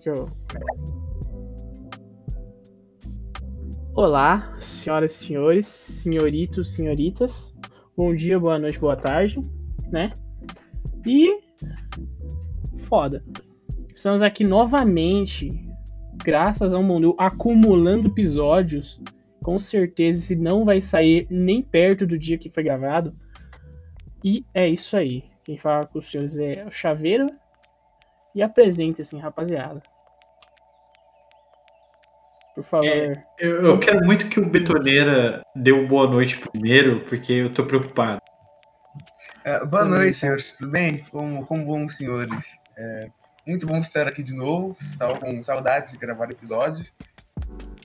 Que eu. Olá, senhoras e senhores, senhoritos, senhoritas. Bom dia, boa noite, boa tarde, né? E. Foda. Estamos aqui novamente, graças ao mundo, acumulando episódios. Com certeza, esse não vai sair nem perto do dia que foi gravado. E é isso aí. Quem fala com os senhores é o Chaveiro. E apresente, assim, rapaziada. Por favor. É, eu, eu quero muito que o Betoneira dê uma boa noite primeiro, porque eu tô preocupado. É, boa noite, senhores. Tudo bem? Como, como bons senhores? É, muito bom estar aqui de novo. Estava com saudades de gravar episódios.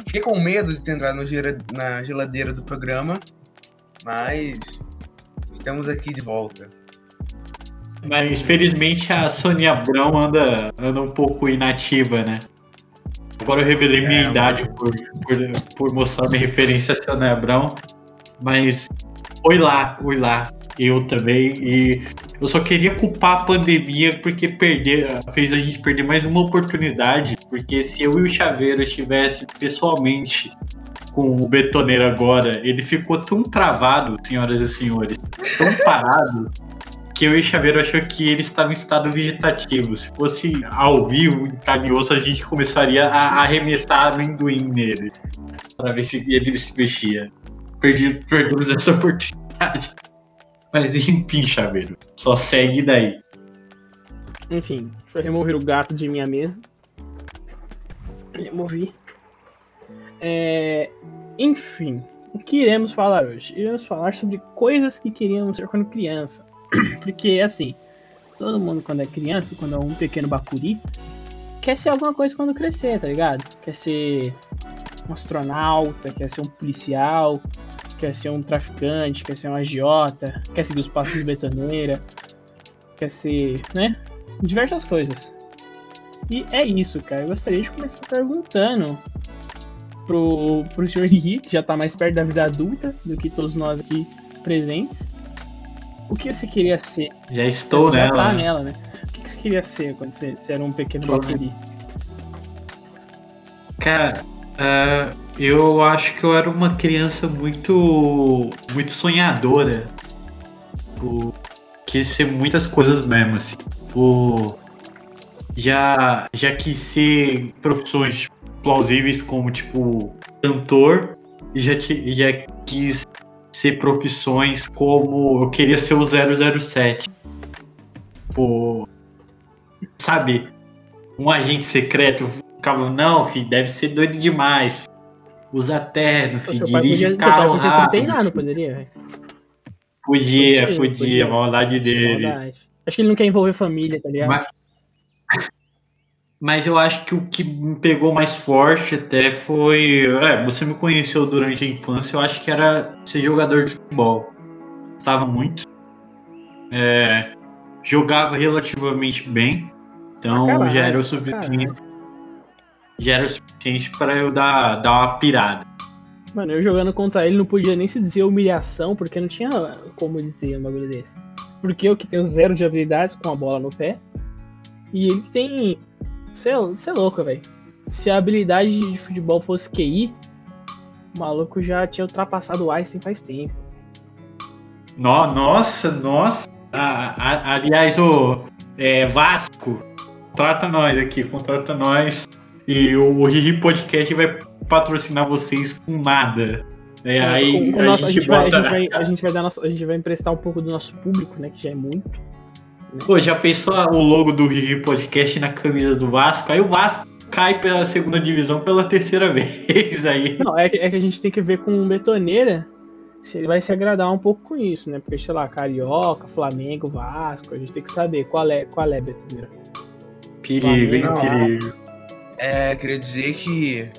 Fiquei com medo de ter entrado na geladeira do programa, mas estamos aqui de volta. Mas felizmente a Sônia Abrão anda, anda um pouco inativa, né? Agora eu revelei minha É, idade por, por, por mostrar minha referência a Sônia Abrão. Mas oi lá, oi lá. Eu também. E eu só queria culpar a pandemia porque perder, fez a gente perder mais uma oportunidade. Porque se eu e o Chaveiro estivesse pessoalmente com o betoneiro agora, ele ficou tão travado, senhoras e senhores, tão parado que eu e Chaveiro achou que ele estava em estado vegetativo. Se fosse ao vivo, em carne e osso, a gente começaria a arremessar amendoim nele. Para ver se ele se mexia. Perdi, perdemos essa oportunidade. Mas enfim, Chaveiro. Só segue daí. Enfim, deixa eu remover o gato de minha mesa. Removi. É, enfim, o que iremos falar hoje? Iremos falar sobre coisas que queríamos ser quando criança. Porque, assim, todo mundo quando é criança, quando é um pequeno bacuri, quer ser alguma coisa quando crescer, tá ligado? Quer ser um astronauta, quer ser um policial, quer ser um traficante, quer ser um agiota, quer seguir os passos de betoneira, quer ser, né? diversas coisas. E é isso, cara. Eu gostaria de começar perguntando pro, pro senhor Riri, que já tá mais perto da vida adulta do que todos nós aqui presentes. O que você queria ser? Já estou Você já nela. tá nela, né? O que você queria ser quando você, você era um pequeno Tô, né? Cara, ah, eu acho que eu era uma criança muito, muito sonhadora. Tipo, quis ser muitas coisas mesmo, assim. Tipo, já, já quis ser profissões plausíveis como, tipo, cantor. E já, já quis ser profissões como eu queria ser o 007. Tipo, sabe? Um agente secreto ficava, não, filho, deve ser doido demais. Usa terno, Pô, filho, podia, dirige carro podia rápido. treinar, não poderia, velho? Podia, Podia, podia, podia. maldade dele. Maldade. Acho que ele não quer envolver família, tá ligado? Mas, mas eu acho que o que me pegou mais forte até foi. É, você me conheceu durante a infância, eu acho que era ser jogador de futebol. Gostava muito. É, jogava relativamente bem. Então caralho, já era o suficiente. Já era o suficiente para eu dar, dar uma pirada. Mano, eu jogando contra ele não podia nem se dizer humilhação, porque não tinha como dizer um bagulho desse. Porque eu que tenho zero de habilidades com a bola no pé. E ele que tem. Você é louco, velho. Se a habilidade de futebol fosse QI, o maluco já tinha ultrapassado o Einstein faz tempo. No- nossa, nossa. Ah, ah, aliás, o é, Vasco, contrata nós aqui, contrata nós. E o Riri Podcast vai patrocinar vocês com nada. É, aí O- o a, nosso- a gente vai, a, gente vai, a gente vai dar nosso, a gente vai emprestar um pouco do nosso público, né? Que já é muito. Pô, já pensou o logo do Riri Podcast na camisa do Vasco? Aí o Vasco cai pela segunda divisão pela terceira vez. Aí. Não, é que, é que a gente tem que ver com o Betoneira se ele vai se agradar um pouco com isso, né? Porque, sei lá, Carioca, Flamengo, Vasco, a gente tem que saber qual é, qual é Betoneira. Perigo, hein? Perigo. É, queria dizer que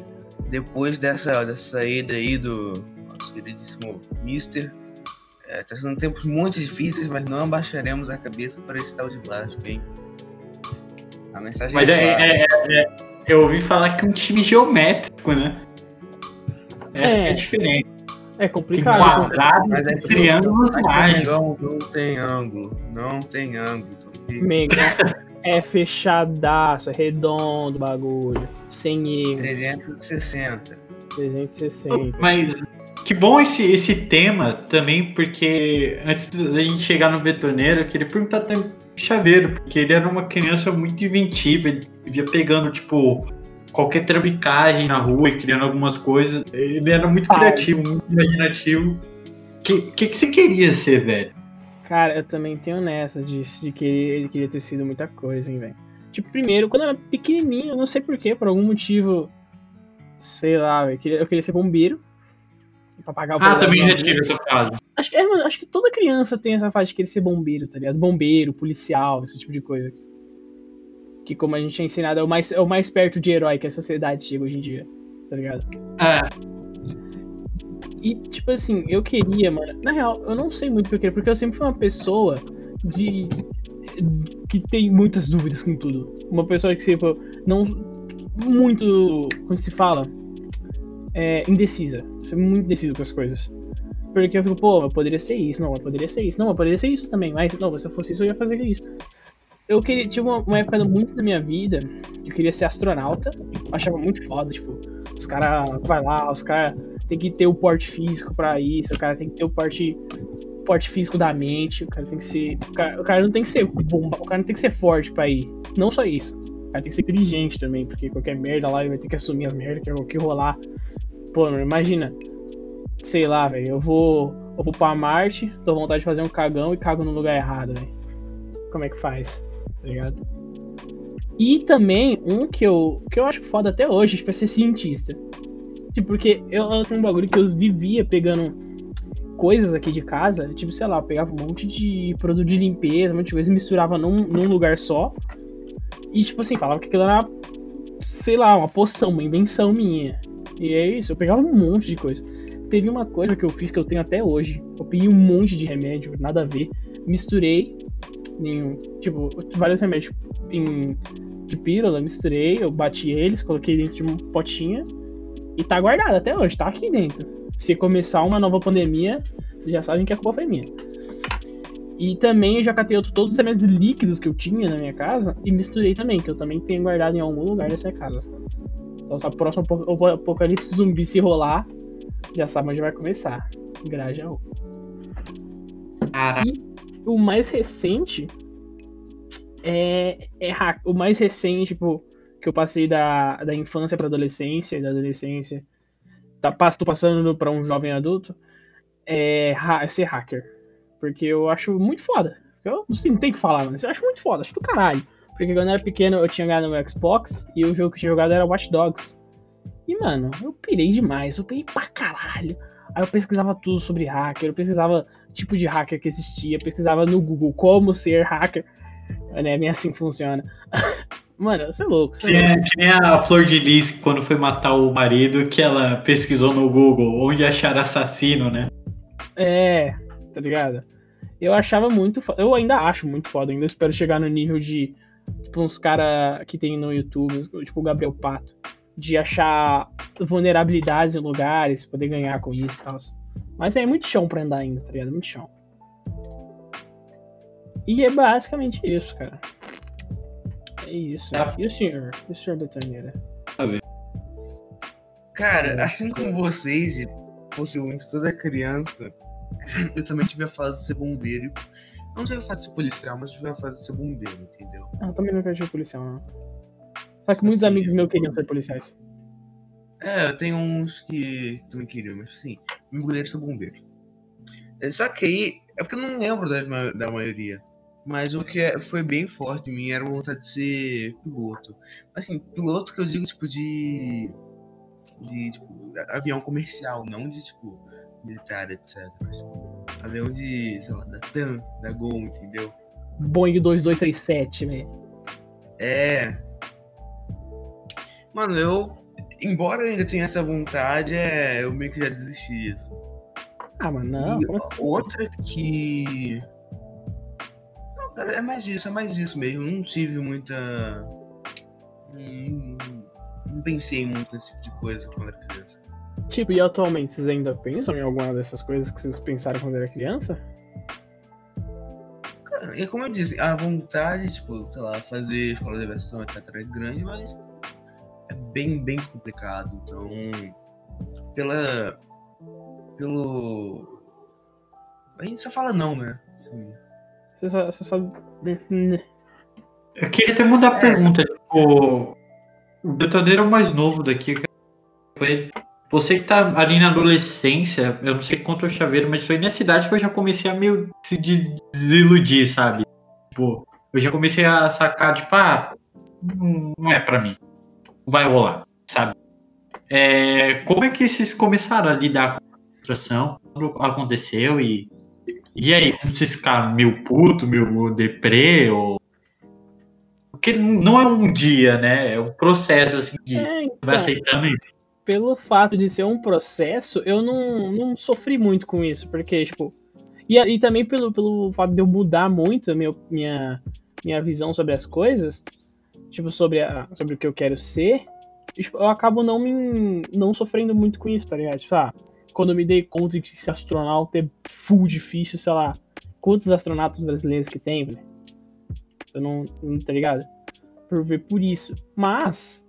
depois dessa, dessa saída aí do nosso queridíssimo Mister, é, tá sendo tempos muito difíceis, mas não abaixaremos a cabeça para esse tal de Vasco, hein? A mensagem Mas é, clara. é- é- é- eu ouvi falar que é um time geométrico, né? Essa É. é a diferença. É Tem complicado. quadrado Mas é triângulos mágicos. Mengão não tem ângulo, não tem ângulo. Mengão, É fechadaço, é redondo o bagulho. Sem erro. 360. 360. Mas que bom esse, esse tema também, porque antes da gente chegar no betoneiro, eu queria perguntar também pro Chaveiro, porque ele era uma criança muito inventiva, ele vivia pegando, tipo, qualquer trambicagem na rua e criando algumas coisas. Ele era muito criativo, muito imaginativo. O que, que, que você queria ser, velho? Cara, eu também tenho nessas de, de que ele queria ter sido muita coisa, hein, velho. Tipo, primeiro, quando eu era pequenininho, eu não sei porquê, por algum motivo, sei lá, eu queria, eu queria ser bombeiro. Pra pagar o Ah, também já tive essa fase. Acho, que- é, mano, acho que toda criança tem essa fase de querer ser bombeiro, tá ligado? Bombeiro, policial, esse tipo de coisa. Que como a gente é ensinado, é o mais, é o mais perto de herói que a sociedade chega hoje em dia, tá ligado? É, E, tipo assim, eu queria, mano. Na real, eu não sei muito o que eu queria, porque eu sempre fui uma pessoa de. que tem muitas dúvidas com tudo. Uma pessoa que, tipo, não. muito. como se fala? É, indecisa. Ser muito indeciso com as coisas. Porque eu fico, pô, eu poderia ser isso, não, eu poderia ser isso, não, eu poderia ser isso também, mas não, se eu fosse isso, eu ia fazer isso. Eu queria, tive uma, uma época muito da minha vida que eu queria ser astronauta, achava muito foda, tipo, os caras vai lá, os caras tem que ter o porte físico pra isso, o cara tem que ter o porte, porte físico da mente, o cara tem que ser. O cara, o cara não tem que ser bomba, o cara não tem que ser forte pra ir. Não só isso. Tem que ser inteligente também, porque qualquer merda lá ele vai ter que assumir as merdas que, que rolar. Pô, imagina. Sei lá, velho, eu vou. Eu vou pra Marte, tô com vontade de fazer um cagão e cago no lugar errado, velho. Como é que faz? Tá ligado? E também, um que eu, que eu acho foda até hoje, tipo, é ser cientista. Tipo, porque eu, eu tenho um bagulho que eu vivia pegando coisas aqui de casa, tipo, sei lá, eu pegava um monte de produto de limpeza, um monte de coisa, misturava num, num lugar só. E, tipo assim, falava que aquilo era, sei lá, uma poção, uma invenção minha. E é isso, eu pegava um monte de coisa. Teve uma coisa que eu fiz que eu tenho até hoje. Eu peguei um monte de remédio, nada a ver. Misturei em, tipo, vários remédios em, de pílula, misturei, eu bati eles, coloquei dentro de uma potinha e tá guardado até hoje, tá aqui dentro. Se começar uma nova pandemia, vocês já sabem que a culpa foi minha. E também eu já catei outro- todos os remédios líquidos que eu tinha na minha casa e misturei também, que eu também tenho guardado em algum lugar dessa casa. Então, se a próxima apocalipse zumbi se rolar, já sabe onde vai começar. Grajaú. Caraca. O mais recente é, é hack. O mais recente, tipo, que eu passei da, da infância pra adolescência, e da adolescência. Tá, tô passando pra um jovem adulto. É, é ser hacker. Porque eu acho muito foda. Eu assim, não tenho o que falar, mas eu acho muito foda, acho do caralho. Porque quando eu era pequeno eu tinha ganhado no Xbox e o jogo que eu tinha jogado era Watch Dogs. E, mano, eu pirei demais, eu pirei pra caralho. Aí eu pesquisava tudo sobre hacker, eu pesquisava tipo de hacker que existia, pesquisava no Google como ser hacker. Né, nem assim funciona. Mano, você é louco, você é louco. nem- que nem a Flor de Lis, quando foi matar o marido, que ela pesquisou no Google onde achar assassino, né? É, tá ligado? Eu achava muito foda. Eu ainda acho muito foda. Ainda espero chegar no nível de. Tipo, uns cara que tem no YouTube, tipo o Gabriel Pato. De achar vulnerabilidades em lugares, poder ganhar com isso e tal. Mas é muito chão pra andar ainda, tá ligado? Muito chão. E é basicamente isso, cara. É isso. Tá. E o senhor? E o senhor Betoneira? Cara, assim como vocês, e possivelmente toda criança, eu também tive a fase de ser bombeiro. Não tive a fase de ser policial, mas tive a fase de ser bombeiro, entendeu? Ah, eu também nunca tive policial, não. Só que muitos Assim, amigos meus queriam ser policiais. É, eu tenho uns que também queriam, mas assim, meu goleiro são bombeiro. É, Só que aí, é porque eu não lembro da maioria. Mas o que é- foi bem forte em mim era a vontade de ser piloto. Assim, piloto que eu digo tipo de. de tipo, avião comercial, não de tipo militar, etc. Mas, avião de, sei lá, da TAM, da Gol, entendeu? Boeing 2237, velho. É. Mano, eu. Embora eu ainda tenha essa vontade, é, eu meio que já desisti disso. Ah, mas não, E assim? outra que. Não, cara, é mais isso, é mais isso mesmo. Não tive muita. Não, não pensei muito nesse tipo de coisa quando era criança. Tipo, e atualmente vocês ainda pensam em alguma dessas coisas que vocês pensaram quando era criança? Cara, é como eu disse, a vontade, tipo, sei lá, fazer escola de aviação, etc, é grande, mas é bem, bem complicado. Então, pela. pelo. A gente só fala não, né? Assim, Você só. Você só... Eu queria até mudar a pergunta. Tipo, o Betadeiro é o mais novo daqui. eu quero com ele. Você que tá ali na adolescência, eu não sei quanto é o chaveiro, mas foi nessa idade que eu já comecei a meio se des- desiludir, sabe? Tipo, eu já comecei a sacar, tipo, ah, não é pra mim. Vai rolar, sabe? É, como é que vocês começaram a lidar com a frustração? Quando aconteceu e. E aí, como vocês ficaram meio puto, meio deprê? Ou... Porque não é um dia, né? É um processo assim de É, vai então, aceitando e pelo fato de ser um processo, eu não, não sofri muito com isso, porque, tipo. E, e também pelo, pelo fato de eu mudar muito a minha, minha, minha visão sobre as coisas, tipo, sobre, a, sobre o que eu quero ser, tipo, eu acabo não me não sofrendo muito com isso, tá ligado? Tipo, ah, quando eu me dei conta de que ser astronauta é full difícil, sei lá, quantos astronautas brasileiros que tem, velho? Eu não, não, tá ligado? Por ver por isso. Mas,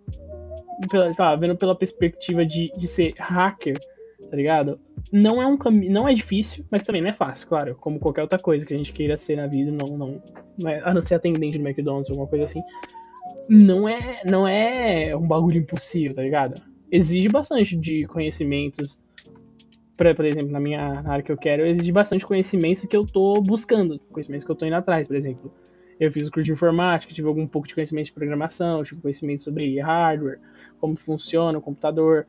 pela, lá, vendo pela perspectiva de, de ser hacker, tá ligado? Não é um caminho, não é difícil, mas também não é fácil, claro, como qualquer outra coisa que a gente queira ser na vida, não, não é, a não ser atendente do McDonald's ou alguma coisa assim. Não é, não é um bagulho impossível, tá ligado? Exige bastante de conhecimentos. Pra, por exemplo, na minha área que eu quero, exige bastante conhecimentos que eu tô buscando, conhecimentos que eu tô indo atrás, por exemplo. Eu fiz o curso de informática, tive algum pouco de conhecimento de programação, tive conhecimento sobre hardware, como funciona o computador,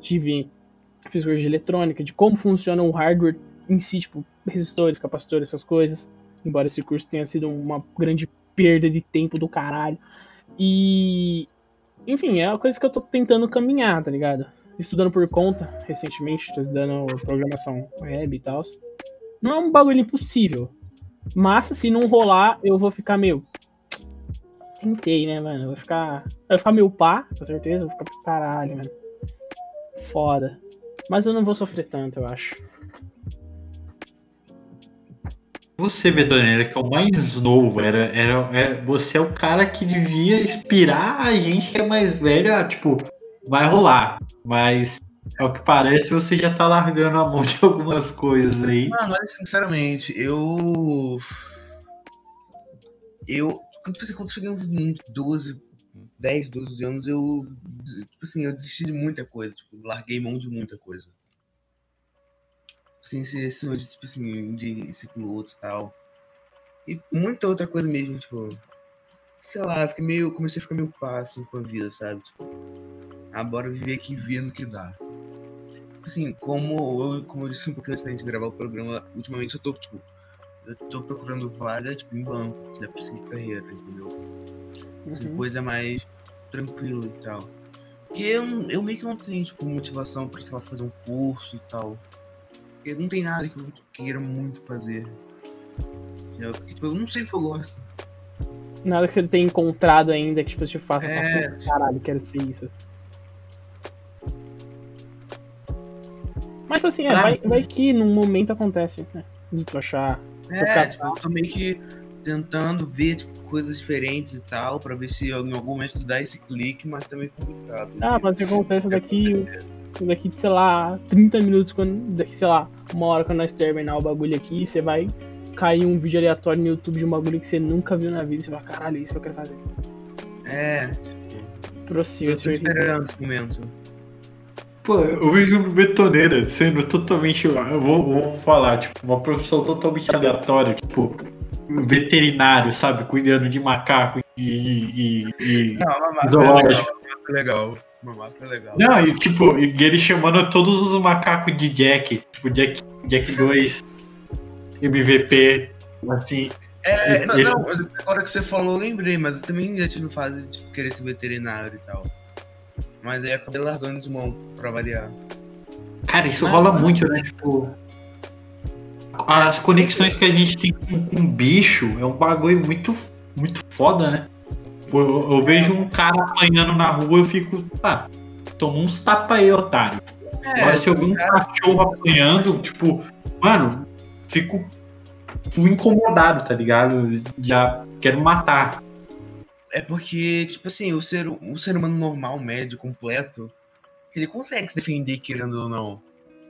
tive curso de eletrônica, de como funciona o hardware em si, tipo, resistores, capacitores, essas coisas. Embora esse curso tenha sido uma grande perda de tempo do caralho. E. Enfim, é uma coisa que eu tô tentando caminhar, tá ligado? Estudando por conta, recentemente, tô estudando programação web e tal. Não é um bagulho impossível. Mas se não rolar, eu vou ficar meio. Tentei, né, mano? Eu vou ficar. Eu vou ficar meio pá, com certeza. Vou ficar pra caralho, mano. Foda. Mas eu não vou sofrer tanto, eu acho. Você, Betoneira, que é o mais novo, era, era, era- você é o cara que devia inspirar a gente que é mais velho, a, tipo, vai rolar. Mas, ao que parece, você já tá largando a mão de algumas coisas aí. Mano, olha, sinceramente, eu. Eu. Quando, tipo assim, quando eu cheguei uns uns 12, 10, 12 anos, eu. Tipo assim, eu desisti de muita coisa. Tipo, larguei mão de muita coisa. Sem ser esse de, tipo assim, de ciclo outro e tal. E muita outra coisa mesmo, tipo. Sei lá, fiquei meio. Comecei a ficar meio pá, assim, com a vida, sabe? Tipo, ah, bora viver aqui ver no que dá. Assim, como eu, como eu disse um pouquinho antes da gente gravar o programa, ultimamente eu tô, tipo, eu tô procurando vaga, tipo, em banco, né, pra seguir carreira, entendeu? Assim, Uhum. coisa mais tranquila e tal. Porque eu, eu meio que não tenho, tipo, motivação pra, sei lá, fazer um curso e tal. Porque não tem nada que eu queira muito fazer. Entendeu? Porque, tipo, eu não sei o que eu gosto. Nada que você tenha encontrado ainda que tipo, te faça É. falar, "Pô, caralho, quero ser isso. Mas tipo assim, é, vai, vai que num momento acontece, né? De tu achar. É, Focar- tipo, eu tô meio que tentando ver tipo, coisas diferentes e tal, pra ver se em algum momento dá esse clique, mas também é complicado. Ah, mas isso acontece daqui, daqui, sei lá, 30 minutos, quando, daqui, sei lá, uma hora quando nós terminar o bagulho aqui, você vai cair um vídeo aleatório no YouTube de um bagulho que você nunca viu na vida e você vai, caralho, é isso que eu quero fazer. É, tipo, Prossiga, eu tô esperando esse momento. Pô, eu vejo o Betoneira sendo totalmente. Eu vou, vou falar, tipo, uma profissão totalmente aleatória, tipo, veterinário, sabe? Cuidando de macaco e. e, e- Não, uma marca é Zoológico. legal, é legal. É legal. Não, e tipo, e ele chamando todos os macacos de Jack, tipo, Jack, Jack 2, MVP, assim. É, não, Esse- não, mas agora que você falou, eu lembrei, mas eu também já tive fase de querer ser veterinário e tal. Mas aí acabei largando de mão pra variar. Cara, isso Não, rola muito, né? Tipo. As conexões que a gente tem com, com bicho é um bagulho muito, muito foda, né? Tipo, eu, eu vejo um cara apanhando na rua eu fico, ah, toma uns tapa aí, otário. É, Agora se eu ver um cachorro apanhando, tipo, mano, fico fui incomodado, tá ligado? Já quero matar. É porque, tipo assim, o ser, o ser humano normal, médio, completo, ele consegue se defender, querendo ou não.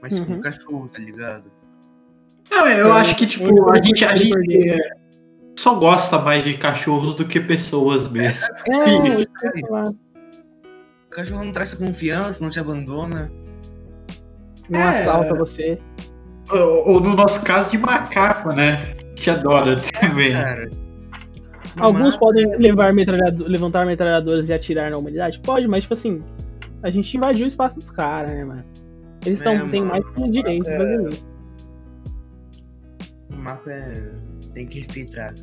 Mas, tipo, Uhum. um cachorro, tá ligado? Não, eu Eu- acho que, tipo, a gente, a gente é, só gosta mais de cachorros do que pessoas mesmo. É, falar. O cachorro não traz essa confiança, não te abandona. Não É. assalta você. Ou, ou no nosso caso de macaco, né? Que adora também. Cara. Alguns podem levar metralhado- levantar metralhadoras e atirar na humanidade? Pode, mas tipo assim, a gente invadiu o espaço dos caras, né, mano? Eles É, tão, têm mano, mais que um direito de é- fazer isso. O Marco é. Tem que respeitar.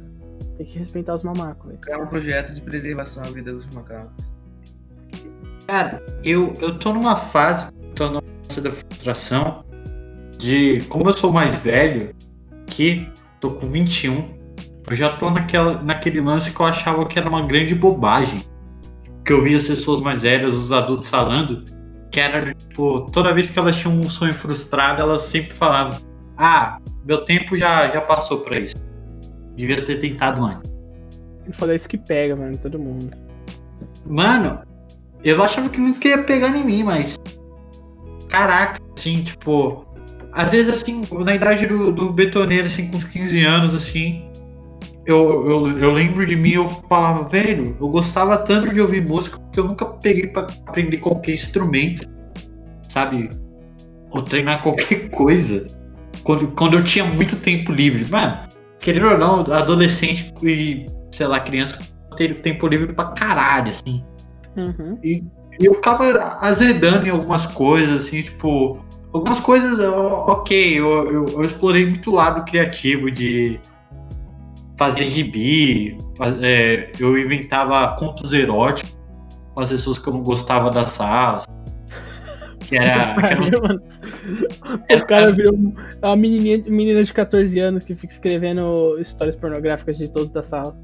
Tem que respeitar os mamacos, velho. É um projeto de preservação à vida dos macacos. Cara, eu, eu tô numa fase, tô numa fase da frustração de como eu sou mais velho, que tô com 21, eu já tô naquela, naquele lance que eu achava que era uma grande bobagem. Que eu via as pessoas mais velhas, os adultos falando, que era tipo, toda vez que elas tinham um sonho frustrado, elas sempre falavam: Ah, meu tempo já, já passou pra isso. Devia ter tentado antes. Eu falei isso que pega, mano, todo mundo. Mano, eu achava que não ia pegar em mim, mas. Caraca, assim, tipo. Às vezes, assim, na idade do, do betoneiro, assim, com uns 15 anos, assim. Eu, eu, eu lembro de mim, eu falava, velho, eu gostava tanto de ouvir música que eu nunca peguei pra aprender qualquer instrumento, sabe? Ou treinar qualquer coisa. Quando, quando eu tinha muito tempo livre. Mano, querendo ou não, adolescente e, sei lá, criança ter tempo livre pra caralho, assim. Uhum. E eu ficava azedando em algumas coisas, assim, tipo. Algumas coisas, ok, eu, eu, eu explorei muito o lado criativo de fazer gibi, é, eu inventava contos eróticos com as pessoas que eu não gostava da sala. Que era. que era um- o cara virou uma menininha, menina de 14 anos que fica escrevendo histórias pornográficas de todos da sala.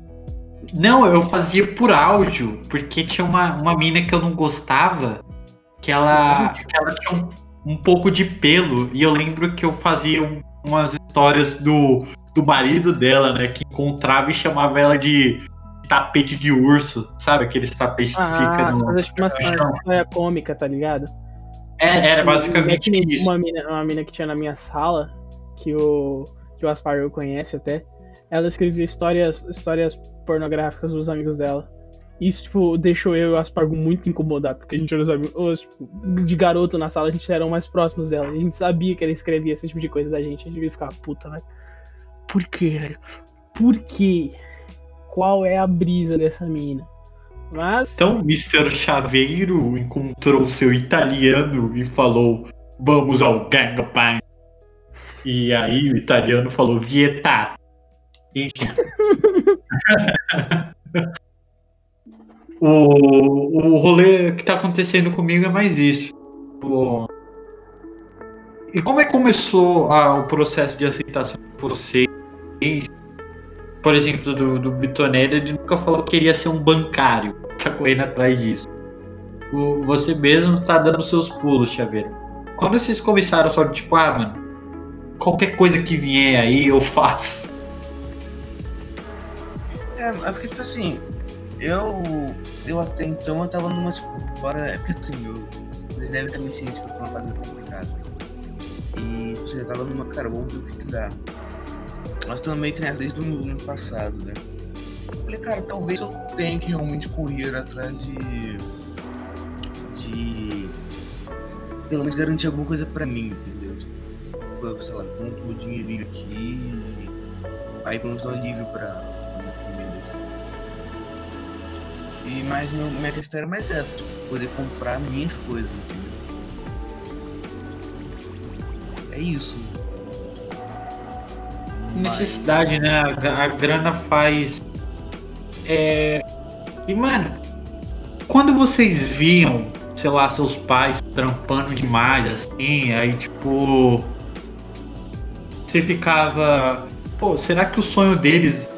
Não, eu fazia por áudio, porque tinha uma, uma mina que eu não gostava, que ela, que ela tinha um, um pouco de pelo, e eu lembro que eu fazia um- umas histórias do, do marido dela, né, que encontrava e chamava ela de tapete de urso, sabe? Aqueles tapetes que Ah, fica no. uma, no chão. uma história cômica, tá ligado? É, era basicamente É que nem isso. Uma mina, uma mina que tinha na minha sala, que o, que o Aspargo conhece até, ela escrevia histórias, histórias pornográficas dos amigos dela. Isso, tipo, deixou eu e o Aspargo muito incomodado, porque a gente era os amigos, os, tipo, de garoto na sala, a gente era mais próximos dela. A gente sabia que ela escrevia esse tipo de coisa da gente. A gente ficava, puta, velho. Por quê, velho? Por quê? Qual é a brisa dessa mina? Mas. Então, Mr. Chaveiro encontrou seu italiano e falou: Vamos ao gangbang. E aí o italiano falou: Vietá. Enfim. o, o rolê que tá acontecendo comigo é mais isso. E como é que começou a- o processo de aceitação de Por exemplo, do, do Bitoneiro, ele nunca falou que queria ser um bancário. Tá correndo atrás disso. O- você mesmo tá dando seus pulos, Chaveiro. Quando vocês começaram só tipo, ah, mano, qualquer coisa que vier aí eu faço. É, é porque, tipo assim, eu. Eu até então eu tava numa, fora. É porque assim, eu, eles devem me ciente que eu tô numa muito complicada. E, tipo eu tava numa, cara, vamos ver o que que dá. Nós meio que nessa desde o ano passado, né? Eu falei, cara, talvez eu tenha que realmente correr atrás de. de. pelo menos garantir alguma coisa pra mim, entendeu? Tipo, sei lá, junto meu dinheirinho aqui. Aí dar um alívio pra. E mais meu, minha questão era mais essa, tipo, poder comprar minhas coisas, entendeu? É isso. Necessidade, né? A, a grana faz. É. E, mano, quando vocês viam, sei lá, seus pais trampando demais, assim, aí tipo. Você ficava. Pô, será que o sonho deles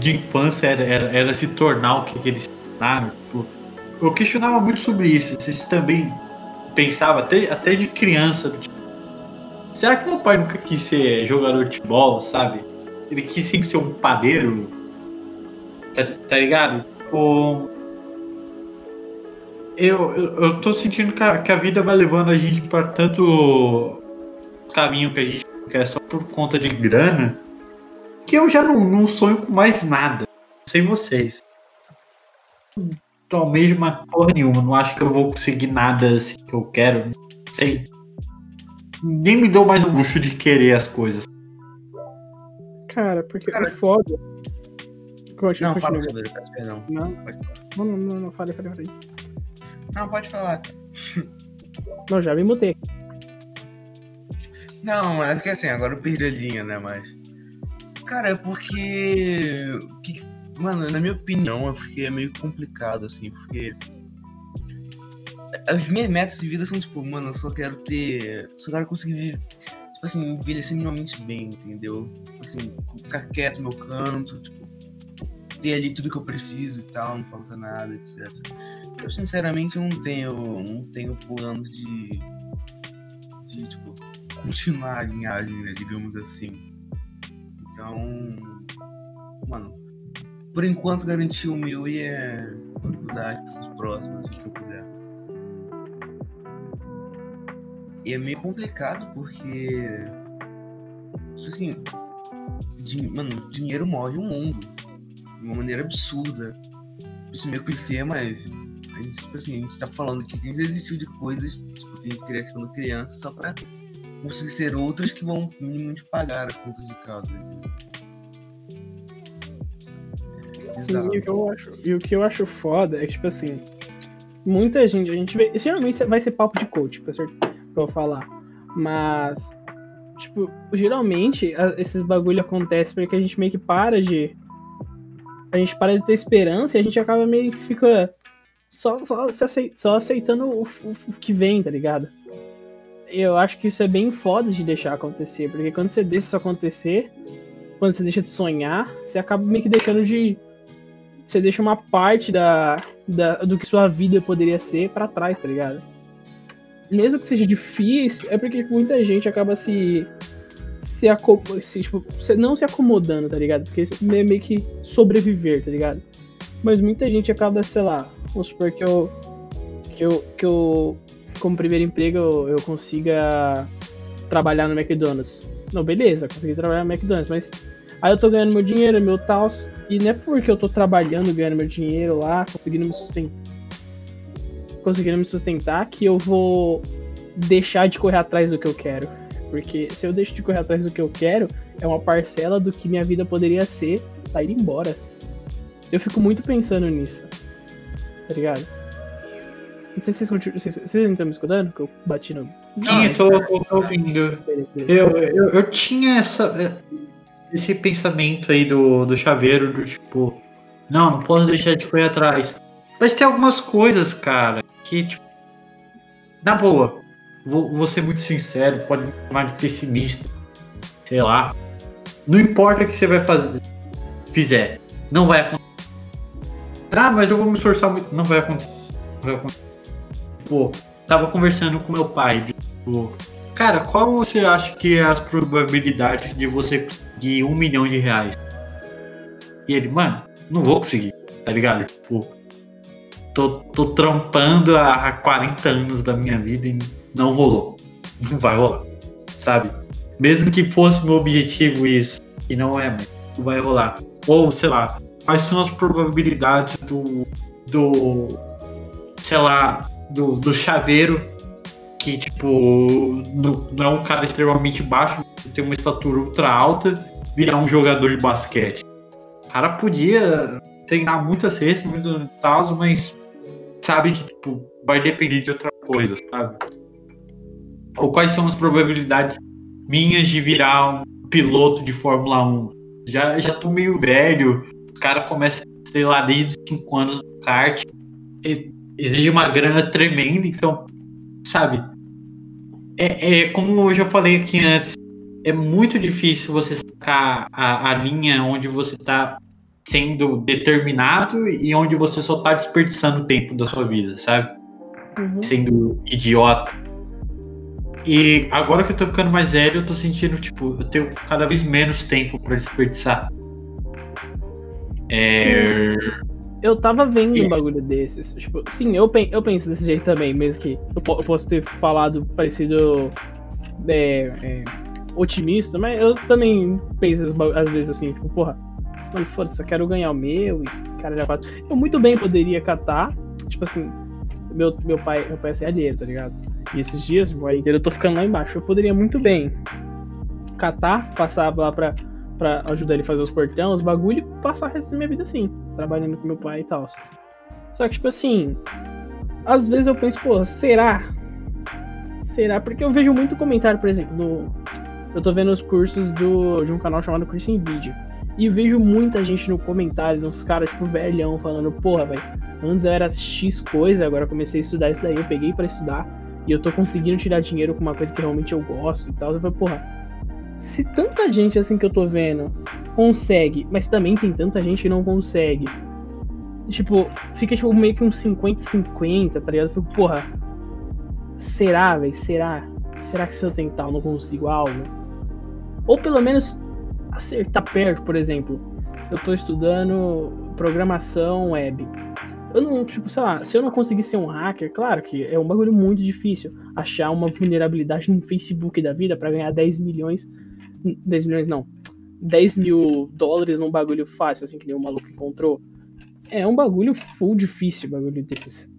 de infância era, era, era se tornar o que, que eles se tornaram? Tipo, eu questionava muito sobre isso. Vocês também pensavam, até, até de criança, tipo, será que meu pai nunca quis ser jogador de futebol, sabe? ele quis sempre ser um padeiro. Tá, tá ligado? O... Eu, eu, eu tô sentindo que a, que a vida vai levando a gente para tanto caminho que a gente quer só por conta de grana que eu já não, não sonho com mais nada. Sei vocês. Não almejo uma porra nenhuma. Não acho que eu vou conseguir nada assim que eu quero. Não sei. Nem me dou mais o luxo de querer as coisas. Cara, porque Cara, é foda. Continua, Não, fala, peço perdão. Não, não, não, não, não, fale, fale, fale. Não, pode falar. Não, já me mutei. Não, é que assim, agora eu perdi a linha, né, mas... Cara, é porque... que- Mano, na minha opinião, é porque é meio complicado, assim, porque... As minhas metas de vida são, tipo, mano, eu só quero ter... Só quero conseguir viver... Tipo assim, envelhecer minimamente bem, entendeu? Tipo assim, ficar quieto no meu canto, tipo... Ter ali tudo que eu preciso e tal, não falta nada, etc. Eu, sinceramente, não tenho... Não tenho planos de... De, tipo continuar a linhagem, né, digamos assim. Então, mano, por enquanto garantir o meu e é faculdade para essas próximas, assim que eu puder. E é meio complicado porque, tipo assim, din- mano, dinheiro move o mundo de uma maneira absurda. Isso é meio clichê, mas a gente, tipo assim, a gente tá falando que a gente desistiu de coisas tipo, que a gente cresce quando criança só pra conseguir ser outras que vão minimamente pagar as contas de casa. entendeu? É bizarro. E o, que eu acho, e o que eu acho foda é que, tipo assim, muita gente, a gente vê. Geralmente vai ser papo de coach, pra certo? Vou falar. Mas, tipo, geralmente a- esses bagulho acontecem porque a gente meio que para de. A gente para de ter esperança e a gente acaba meio que fica só, só, só aceitando o, o- o que vem, tá ligado? Eu acho que isso é bem foda de deixar acontecer, porque quando você deixa isso acontecer, quando você deixa de sonhar, você acaba meio que deixando de você deixa uma parte da, da- do que sua vida poderia ser pra trás, tá ligado? Mesmo que seja difícil, é porque muita gente acaba se se, se, tipo, não se acomodando, tá ligado? Porque é meio que sobreviver, tá ligado? Mas muita gente acaba, sei lá, vamos supor que eu que eu, que eu como primeiro emprego eu, eu consiga trabalhar no McDonald's. Não, beleza, consegui trabalhar no McDonald's, mas Aí eu tô ganhando meu dinheiro, meu tal. E não é porque eu tô trabalhando, ganhando meu dinheiro lá, conseguindo me sustentar. Conseguindo me sustentar que eu vou deixar de correr atrás do que eu quero. Porque se eu deixo de correr atrás do que eu quero, é uma parcela do que minha vida poderia ser tá indo embora. Eu fico muito pensando nisso. Tá ligado? Não sei se vocês, continuam, vocês, vocês não estão me escutando? Que eu bati no. Sim, eu tô, tô- tô ouvindo. Beleza, beleza. Eu, eu, eu tinha essa, esse pensamento aí do, do chaveiro, do tipo, não, não posso deixar de correr atrás. Mas tem algumas coisas, cara, que, tipo, na boa, vou, vou ser muito sincero, pode me chamar de pessimista, sei lá. Não importa o que você vai fazer, fizer, não vai acontecer. Ah, mas eu vou me esforçar muito. Não vai acontecer. Não vai acontecer. Pô, tava conversando com meu pai, tipo, Cara, qual você acha que é as probabilidades de você conseguir um milhão de reais? E ele, mano, não vou conseguir, tá ligado? Tipo, tô, tô trampando há, há 40 anos da minha vida e não rolou. Não vai rolar, sabe? Mesmo que fosse meu objetivo isso, e não é, não vai rolar. Ou, sei lá, quais são as probabilidades do. do. sei lá, do, do chaveiro que, tipo, não, não é um cara extremamente baixo, tem uma estatura ultra alta, virar um jogador de basquete. O cara podia treinar muitas cestas, muito tal, mas sabe que, tipo, vai depender de outra coisa, sabe? Ou quais são as probabilidades minhas de virar um piloto de Fórmula 1? Já, já tô meio velho, os caras começam, sei lá, desde os 5 anos no kart, exige uma grana tremenda, então sabe? É, é como eu já falei aqui antes, é muito difícil você sacar a, a linha onde você tá sendo determinado e onde você só tá desperdiçando o tempo da sua vida, sabe? Uhum. Sendo idiota. E agora que eu tô ficando mais velho, eu tô sentindo, tipo, eu tenho cada vez menos tempo pra desperdiçar. É. Eu tava vendo E- um bagulho desses. Tipo, sim, eu, pen- eu penso desse jeito também, mesmo que eu, po- eu posso ter falado parecido é, é, otimista, mas eu também penso às vezes assim, tipo, porra, mano, foda-se, só quero ganhar o meu e cara já faz. Eu muito bem poderia catar, tipo assim, meu, meu pai, meu pai é CLT, tá ligado? E esses dias, o inteiro eu tô ficando lá embaixo. Eu poderia muito bem catar, passar lá pra, pra ajudar ele a fazer os portão, os bagulho e passar o resto da minha vida assim, trabalhando com meu pai e tal. Só que, tipo assim, às vezes eu penso, pô, será? Será? Porque eu vejo muito comentário, por exemplo, no, eu tô vendo os cursos do, de um canal chamado Curso em Vídeo. E vejo muita gente no comentário, uns caras, tipo, velhão, falando, porra, velho, antes eu era X coisa, agora comecei a estudar isso daí, eu peguei pra estudar, e eu tô conseguindo tirar dinheiro com uma coisa que realmente eu gosto e tal. Eu falei, porra, se tanta gente assim que eu tô vendo consegue, mas também tem tanta gente que não consegue. Tipo, fica tipo meio que um 50-50, tá ligado? Eu fico, porra, será, velho? Será? Será que se eu tentar eu não consigo algo? Ou pelo menos acertar perto, por exemplo. Eu tô estudando programação web. Eu não, tipo, sei lá, se eu não conseguir ser um hacker, claro que é um bagulho muito difícil achar uma vulnerabilidade no Facebook da vida pra ganhar 10 milhões. 10 milhões não. 10 mil dólares num bagulho fácil, assim, que nem o maluco encontrou. É um bagulho full difícil, bagulho desses.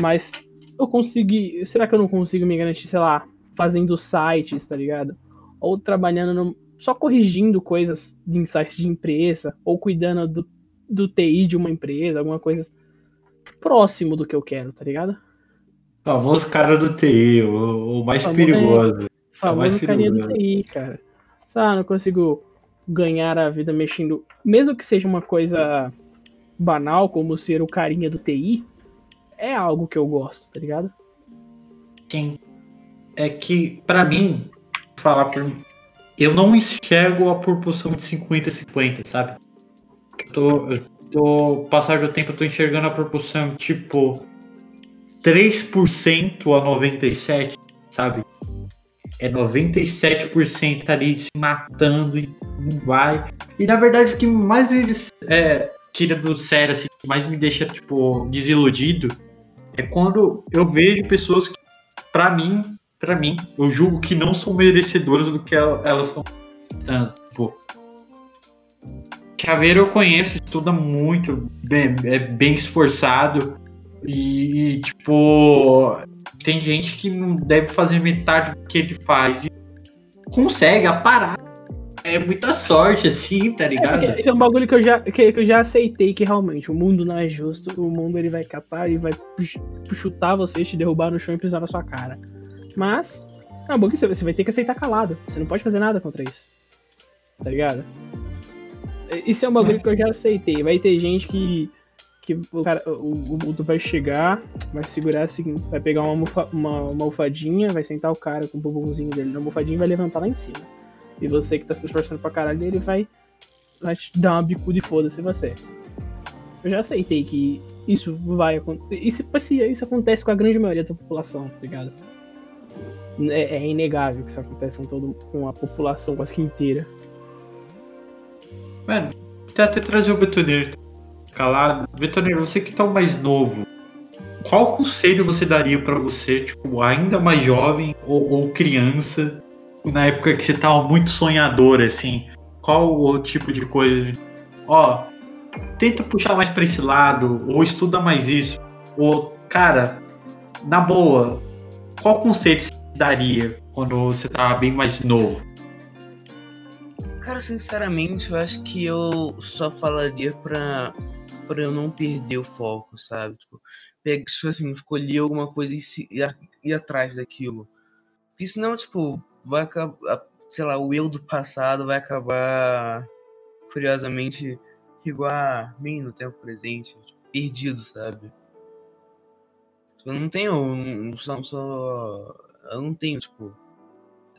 Mas eu consegui. Será que eu não consigo me garantir, sei lá, fazendo sites, tá ligado? Ou trabalhando no, só corrigindo coisas em sites de empresa, ou cuidando do, do TI de uma empresa, alguma coisa próximo do que eu quero, tá ligado? Famoso cara do TI, o, o mais Famoso- perigoso. mais Famoso carinha do perigoso. TI, cara. Sabe, não consigo ganhar a vida mexendo. Mesmo que seja uma coisa banal, como ser o carinha do TI, é algo que eu gosto, tá ligado? Sim. É que, pra mim, falar por mim, eu não enxergo a proporção de 50-50, sabe? Eu tô, eu tô, passar do tempo, eu tô enxergando a proporção tipo 3% a 97%, sabe? É 97% ali se matando e não vai. E na verdade o que mais me é, tira do sério, assim, que mais me deixa, tipo, desiludido é quando eu vejo pessoas que, pra mim, pra mim, eu julgo que não são merecedoras do que el- elas estão pensando. Tipo, Chaveiro eu conheço, estuda muito, bem, é bem esforçado e, tipo, tem gente que não deve fazer metade do que ele faz e consegue aparar. É muita sorte, assim, tá É, ligado? porque esse é um bagulho que eu, já, que, que eu já aceitei que realmente o mundo não é justo, o mundo ele vai catar e vai pux- chutar você, te derrubar no chão e pisar na sua cara. Mas, é bagulho que você, vai ter que aceitar calado. Você não pode fazer nada contra isso. Tá ligado? Isso é um bagulho que eu já aceitei. Vai ter gente que. que o, cara, o, o mundo vai chegar, vai segurar assim, vai pegar uma, almofa- uma, uma almofadinha, vai sentar o cara com o bumbumzinho dele na almofadinha e vai levantar lá em cima. E você que tá se esforçando pra caralho, ele vai, vai te dar uma bicuda e foda-se você. Eu já aceitei que isso vai acontecer. Isso, isso acontece com a grande maioria da população, tá ligado? É, é inegável que isso acontece com, todo, com a população quase que inteira. Mano, até trazer o Betoneiro calado. Betoneiro, você que tá o mais novo, qual conselho você daria pra você, tipo, ainda mais jovem ou, ou criança, na época que você tava muito sonhador, assim? Qual o tipo de coisa? Ó, tenta puxar mais pra esse lado, ou estuda mais isso. Ou, cara, na boa, qual conselho você daria quando você tava bem mais novo? Cara, sinceramente, eu acho que eu só falaria pra, pra eu não perder o foco, sabe? Tipo, pega, tipo assim, escolher alguma coisa e se, ir, ir atrás daquilo. Porque senão, tipo, vai acabar, sei lá, o eu do passado vai acabar, curiosamente, igual mim no tempo presente, tipo, perdido, sabe? Tipo, eu não tenho, não só, só- eu não tenho, tipo,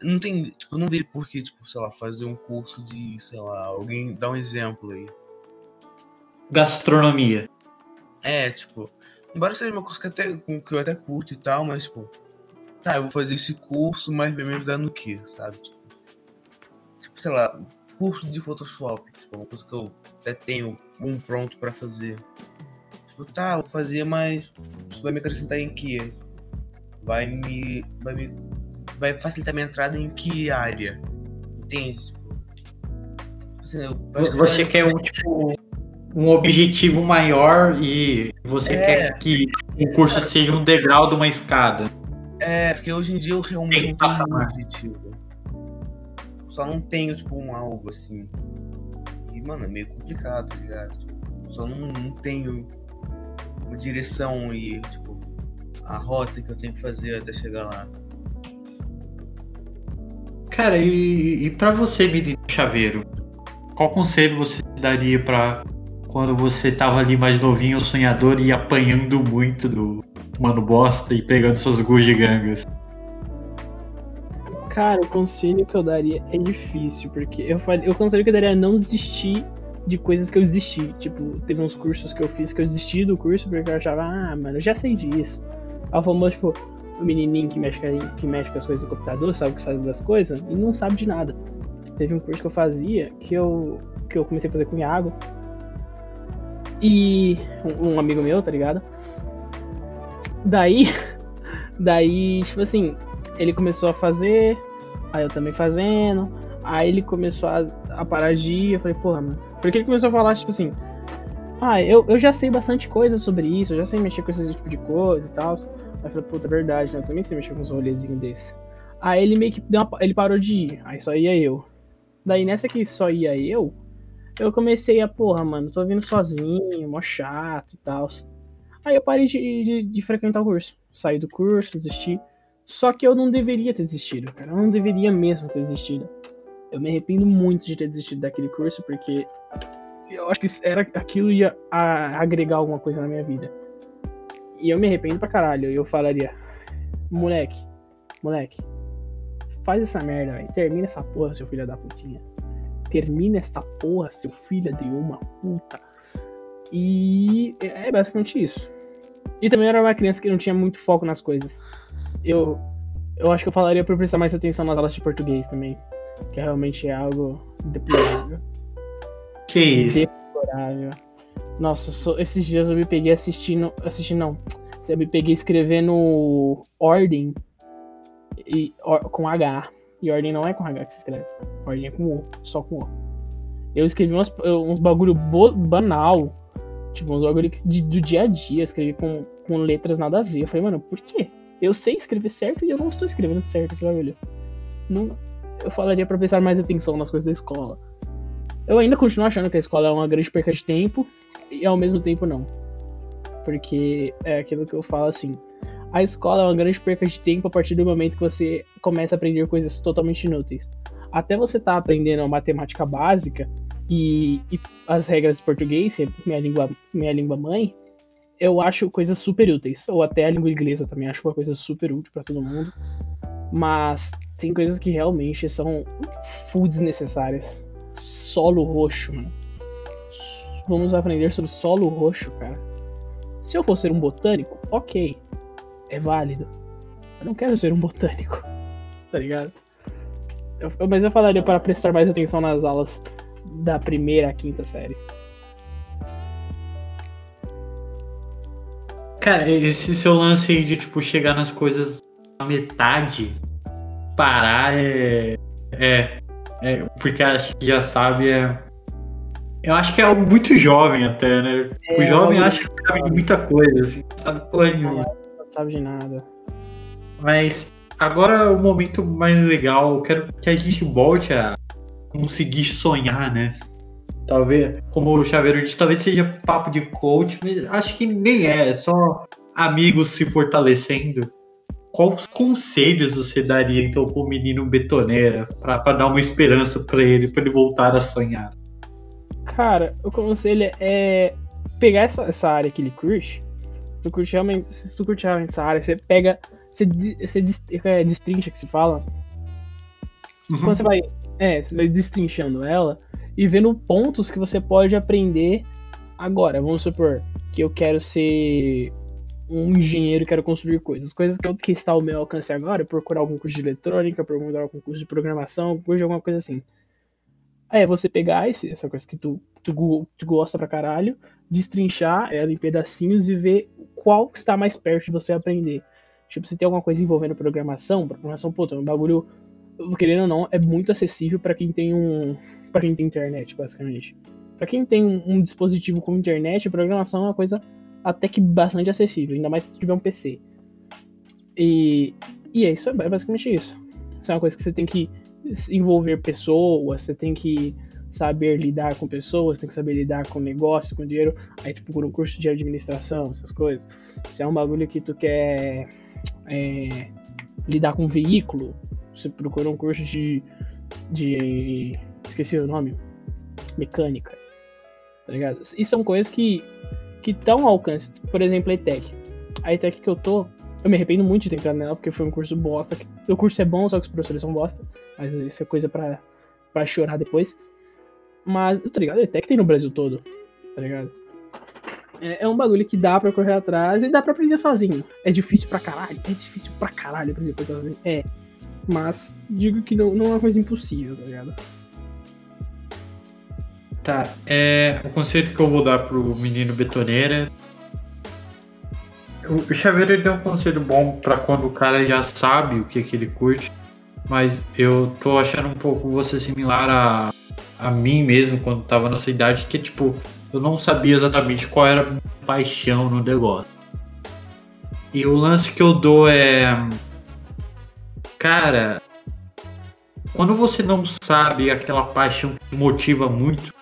não tem, tipo, eu não vejo por que, tipo, sei lá, fazer um curso de, sei lá, alguém dá um exemplo aí. tá, eu vou fazer esse curso, mas vai me ajudar no quê, sabe? Tipo, tipo, sei lá, curso de Photoshop, tipo, uma coisa que eu até tenho um pronto pra fazer. Tipo, tá, vou fazer, mas isso vai me acrescentar em quê? Vai me. Vai me. Vai facilitar minha entrada em que área? Entende? Tipo, assim, que Você quer um, tipo, um objetivo maior e você É. quer que o curso seja um degrau de uma escada. É, porque hoje em dia eu realmente não tenho um objetivo. Só não tenho, tipo, um algo assim. E, mano, é meio complicado, tá ligado? Só não, não tenho uma direção e, tipo, a rota que eu tenho que fazer até chegar lá. Cara, e, e para você, menino chaveiro, qual conselho você daria pra quando você tava ali mais novinho, sonhador e apanhando muito do mano bosta e pegando suas gugigangas? Cara, o conselho que eu daria é difícil, porque eu falei, o conselho que eu daria é não desistir de coisas que eu desisti. Tipo, teve uns cursos que eu fiz que eu desisti do curso porque eu achava, ah, mano, eu já sei disso. Aí o famoso, tipo, o menininho que mexe, que mexe com as coisas do computador, sabe que sabe das coisas, e não sabe de nada. Teve um curso que eu fazia que eu, que eu comecei a fazer com o Iago. E um, um amigo meu, tá ligado? Daí, daí, tipo assim, ele começou a fazer, aí eu também fazendo, aí ele começou a, a parar de ir, eu falei, porra, mano. Porque ele começou a falar, tipo assim, ah, eu, eu já sei bastante coisa sobre isso, eu já sei mexer com esse tipo de coisa e tal. Aí eu falei, puta, é verdade, né? Eu também sei mexer com uns rolezinhos desse. Aí ele meio que deu uma, ele parou de ir, aí só ia eu. Daí nessa que só ia eu, eu comecei a, porra, mano, tô vindo sozinho, mó chato e tal. Aí eu parei de, de, de frequentar o curso. Saí do curso, desisti. Só que eu não deveria ter desistido, cara. Eu não deveria mesmo ter desistido. Eu me arrependo muito de ter desistido daquele curso, porque eu acho que era, aquilo ia a- agregar alguma coisa na minha vida. E eu me arrependo pra caralho. Eu falaria, moleque, moleque, faz essa merda, velho. Termina essa porra, seu filho da putinha. Termina essa porra, seu filho de uma puta. E é basicamente isso. E também era uma criança que não tinha muito foco nas coisas. Eu, eu acho que eu falaria pra prestar mais atenção nas aulas de português também. Que realmente é algo deplorável. Que isso? deplorável. Nossa, só- esses dias eu me peguei assistindo. Assistindo não. Eu me peguei escrevendo ordem e, or- com H. E ordem não é com H que se escreve. Ordem é com O, só com O. Eu escrevi umas, uns bagulho bo- banal. Tipo, uns bagulho de- do dia a dia. Escrevi com, com letras nada a ver. Eu falei, mano, por quê? Eu sei escrever certo e eu não estou escrevendo certo esse bagulho. Não, eu falaria pra prestar mais atenção nas coisas da escola. Eu ainda continuo achando que a escola é uma grande perca de tempo e ao mesmo tempo não. Porque é aquilo que eu falo assim. A escola é uma grande perca de tempo a partir do momento que você começa a aprender coisas totalmente inúteis. Até você tá aprendendo a matemática básica e, e as regras de português, é minha língua, minha língua mãe, eu acho coisas super úteis. Ou até a língua inglesa também acho uma coisa super útil pra todo mundo. Mas tem coisas que realmente são full desnecessárias. Solo roxo, mano. Vamos aprender sobre solo roxo, cara. Se eu for ser um botânico, ok. É válido. Eu não quero ser um botânico. Tá ligado? Eu- eu- mas eu falaria para prestar mais atenção nas aulas da primeira à quinta série. Cara, esse seu lance aí de tipo chegar nas coisas na metade, parar é. É. é porque acho que já sabe é. Eu acho que é algo muito jovem até, né? o É, jovem algo acha que sabe de muita coisa, assim, não sabe coisa nenhuma. Não sabe de nada. Mas agora é o momento mais legal. Eu quero que a gente volte a conseguir sonhar, né? Talvez, como o Chaveiro disse, talvez seja papo de coach, mas acho que nem é, é só amigos se fortalecendo. Quais conselhos você daria então pro menino betoneira pra, pra dar uma esperança pra ele, pra ele voltar a sonhar? Cara, o conselho é pegar essa, essa área que ele curte. Tu curte realmente, se tu curte realmente essa área, você pega. Você, você é, destrincha que se fala. Quando você vai. É, você vai destrinchando ela e vendo pontos que você pode aprender agora. Vamos supor que eu quero ser um engenheiro quero construir coisas. Coisas que, eu, que está ao meu alcance agora procurar algum curso de eletrônica, procurar algum curso de programação, curso de alguma coisa assim. Aí é você pegar esse, essa coisa que tu, tu, tu gosta pra caralho, destrinchar ela em pedacinhos e ver qual está mais perto de você aprender. Tipo, se tem alguma coisa envolvendo programação, programação, pô, é um bagulho, querendo ou não, é muito acessível para quem tem um. para quem tem internet, basicamente. Para quem tem um, um, dispositivo com internet, programação é uma coisa até que bastante acessível, ainda mais se tiver um PC. E, e é isso, é basicamente isso. Isso é uma coisa que você tem que envolver pessoas, você tem que saber lidar com pessoas, tem que saber lidar com negócio, com dinheiro. Aí tu procura um curso de administração, essas coisas. Se é um bagulho que tu quer é, lidar com veículo, você procura um curso de, de. Esqueci o nome. Mecânica. Tá ligado? E são coisas que que estão ao alcance. Por exemplo, a ETEC. A ETEC que eu tô, eu me arrependo muito de ter entrado nela, porque foi um curso bosta. O curso é bom, só que os professores são bosta. Mas isso é coisa pra, chorar depois. Mas, tá ligado? A ETEC tem no Brasil todo. Tá ligado? É, é, um bagulho que dá pra correr atrás e dá pra aprender sozinho. É difícil pra caralho. É difícil pra caralho aprender sozinho. É. Mas digo que não, não é uma coisa impossível, tá ligado? Tá, é, o conselho que eu vou dar pro menino betoneira. O ele é um conselho bom para quando o cara já sabe o que, que ele curte, mas eu tô achando um pouco você similar a, a mim mesmo quando tava na sua idade, que tipo, eu não sabia exatamente qual era a minha paixão no negócio. E o lance que eu dou é. Cara, quando você não sabe aquela paixão que motiva muito,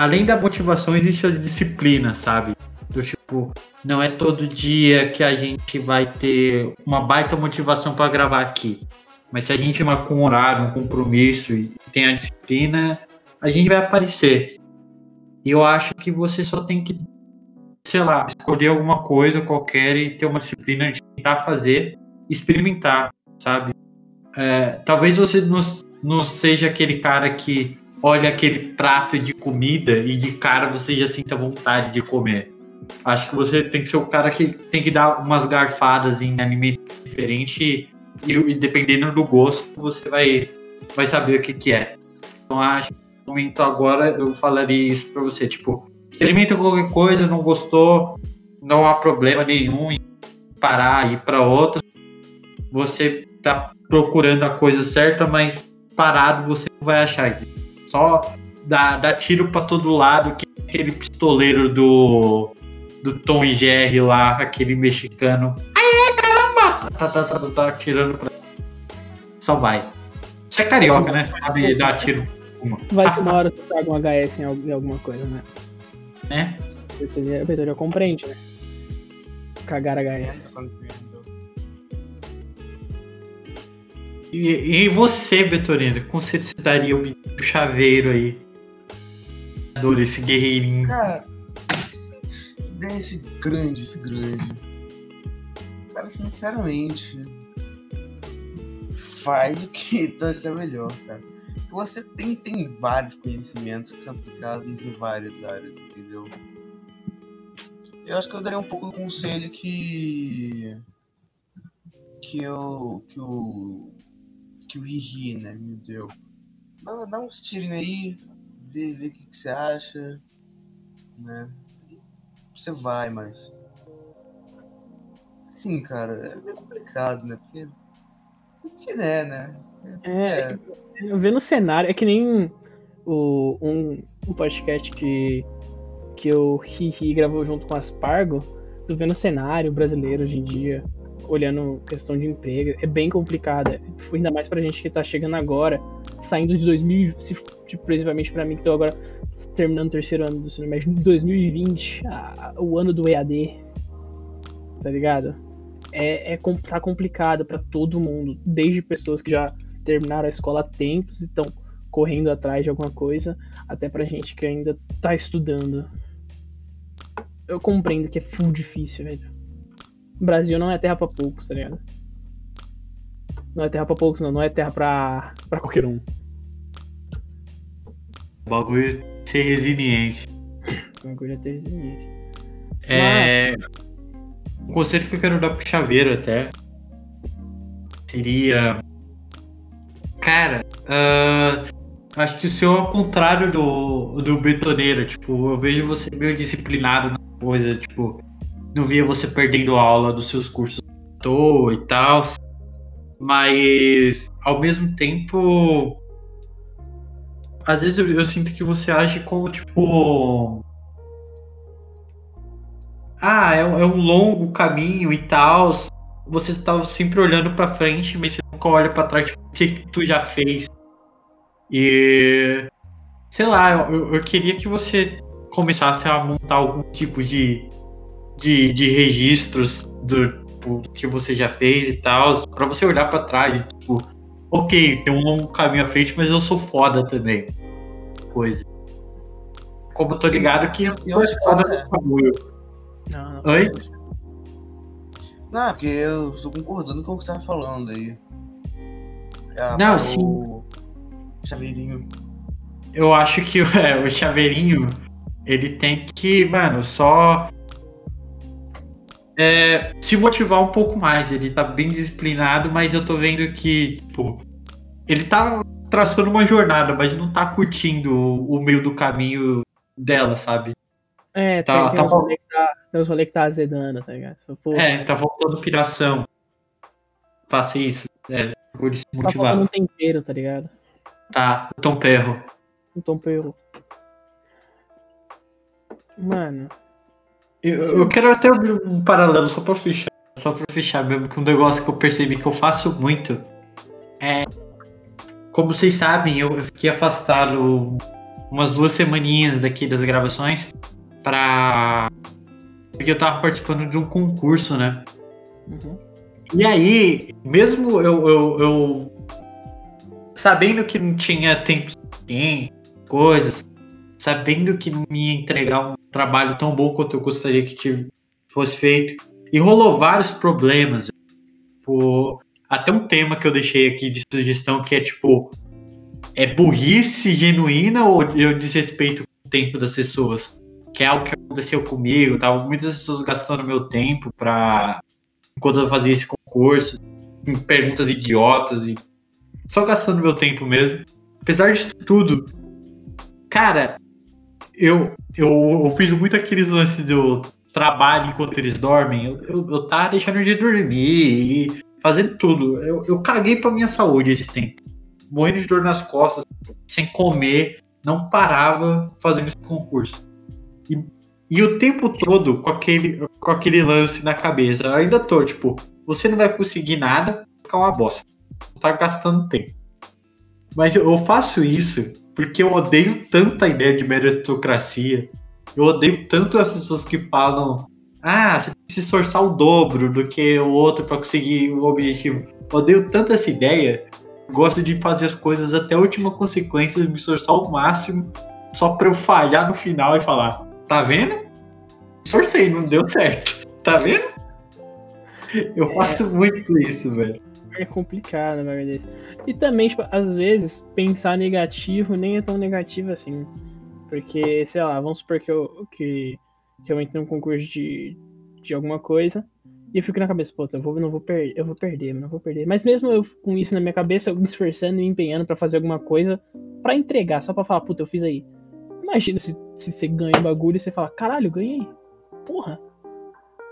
além da motivação, existe a disciplina, sabe? Do tipo, não é todo dia que a gente vai ter uma baita motivação para gravar aqui. Mas se a gente marcar um horário, um compromisso e tem a disciplina, a gente vai aparecer. E eu acho que você só tem que, sei lá, escolher alguma coisa qualquer e ter uma disciplina de tentar fazer, experimentar, sabe? É, talvez você não, não seja aquele cara que olha aquele prato de comida e de cara você já sinta vontade de comer. Acho que você tem que ser o cara que tem que dar umas garfadas em alimento diferente e, e dependendo do gosto você vai, vai saber o que, que é. Então acho que no momento agora eu falaria isso pra você, tipo, experimenta qualquer coisa, não gostou, não há problema nenhum em parar e ir para outra. Você tá procurando a coisa certa, mas parado você não vai achar. Só dá, dá tiro para todo lado, que aquele pistoleiro do, do Tom e Jerry lá, aquele mexicano. Aê, caramba! Tá, tá, tá, tá, tá atirando pra. Só vai. Você é carioca, né? Sabe dar tiro. Uma. Vai que uma hora tu traga um HS em alguma coisa, né? Né? A pessoa compreende, né? Cagar HS. E, e você, Betorino, como você se daria um chaveiro aí? Adoro esse guerreirinho. Cara, esse grande, esse grande. Cara, sinceramente, faz o que tu achar melhor, cara. Você tem, tem vários conhecimentos que são aplicados em várias áreas, entendeu? Eu acho que eu daria um pouco do conselho que. que eu. que o que o Riri, né, me deu. Dá, dá uns tirinhos aí, vê, vê o que, que você acha, né? Você vai, mas. Sim, cara, é meio complicado, né? Porque. Porque é, né? É, é. vendo o cenário, é que nem o, um, um podcast que, que o Riri gravou junto com as Pargo. Tu vendo o cenário brasileiro hoje em dia olhando questão de emprego, é bem complicada. Ainda mais pra gente que tá chegando agora, saindo de 2000, se, tipo, principalmente pra mim que tô agora terminando o terceiro ano do ensino médio, 2020, a, o ano do EAD, tá ligado? É, é tá complicado para todo mundo, desde pessoas que já terminaram a escola há tempos e estão correndo atrás de alguma coisa, até pra gente que ainda tá estudando. Eu compreendo que é full difícil, velho. Brasil não é terra pra poucos, tá ligado? Não é terra pra poucos, não. Não é terra pra, pra qualquer um. O bagulho é ser resiliente. O bagulho é ter resiliente. É. um conselho que eu quero dar pro chaveiro até seria. Cara, uh, acho que o seu é o contrário do, do betoneiro. Tipo, eu vejo você meio disciplinado na coisa. Tipo, não via você perdendo aula dos seus cursos e tal. Mas, ao mesmo tempo. Às vezes eu, eu sinto que você age como, tipo ah, é, é um longo caminho e tal. Você está sempre olhando para frente, mas você nunca olha para trás, tipo, o que, que tu já fez. E sei lá, eu, eu queria que você começasse a montar algum tipo de, de, de registros do, do, que você já fez e tal, para você olhar para trás e tipo, ok, tem um longo caminho à frente, mas eu sou foda também. Coisa. Como eu tô ligado que eu, eu acho foda no bagulho. Não, Oi? Não, é porque eu tô concordando com o que você tava falando aí. Ah, Não, sim. o Chaveirinho. Eu acho que é, o chaveirinho, ele tem que, mano, só é, se motivar um pouco mais. Ele tá bem disciplinado, mas eu tô vendo que, tipo, ele tá traçando uma jornada, mas não tá curtindo o, o meio do caminho dela, sabe? É, Tá- tem, tá uns rolê que tá, tem uns rolê que tá azedando, tá ligado? Pô, É, tá faltando piração. Faça isso, é, por se tá faltando um tempero, tá ligado? Tá, Tom Perro. Um tempero. Mano, Eu, eu quero até abrir um paralelo só pra fechar. Só pra fechar mesmo, que um negócio que eu percebi que eu faço muito é. Como vocês sabem, eu eu fiquei afastado umas duas semaninhas daqui das gravações pra. Porque eu tava participando de um concurso, né? uhum. E aí, mesmo eu, eu, eu sabendo que não tinha tempo suficiente, coisas, sabendo que não ia entregar um trabalho tão bom quanto eu gostaria que fosse feito, e rolou vários problemas. Tipo, até um tema que eu deixei aqui de sugestão que é tipo, é burrice genuína ou eu desrespeito o tempo das pessoas? Que é algo que aconteceu comigo, tava muitas pessoas gastando meu tempo pra enquanto eu fazia esse concurso, em perguntas idiotas e só gastando meu tempo mesmo. Apesar disso tudo, cara, eu, eu, eu fiz muito aqueles lances do trabalho enquanto eles dormem. Eu, eu, eu tava deixando de dormir e fazendo tudo. Eu, eu caguei pra minha saúde esse tempo. Morrendo de dor nas costas, sem comer, não parava fazendo esse concurso. E e o tempo todo com aquele, com aquele lance na cabeça. Eu ainda tô, tipo, você não vai conseguir nada, ficar uma bosta. Tá gastando tempo. Mas eu faço isso porque eu odeio tanto a ideia de meritocracia. Eu odeio tanto as pessoas que falam: ah, você tem que se esforçar o dobro do que o outro para conseguir o objetivo. Eu odeio tanto essa ideia. Gosto de fazer as coisas até a última consequência, me esforçar ao máximo, só pra eu falhar no final e falar: tá vendo? Esforcei, não deu certo. Tá vendo? Eu faço muito isso, velho. é complicado, na verdade. E também, tipo, às vezes, pensar negativo nem é tão negativo assim. Porque, sei lá, vamos supor que eu, que, que eu entrei num concurso de, de alguma coisa. E eu fico na cabeça, pô, eu vou, não vou perder, eu vou perder, não vou perder. Mas mesmo eu com isso na minha cabeça, eu me esforçando e me empenhando pra fazer alguma coisa pra entregar, só pra falar, puta, eu fiz aí. Imagina se, se você ganha o bagulho e você fala, caralho, ganhei. Porra.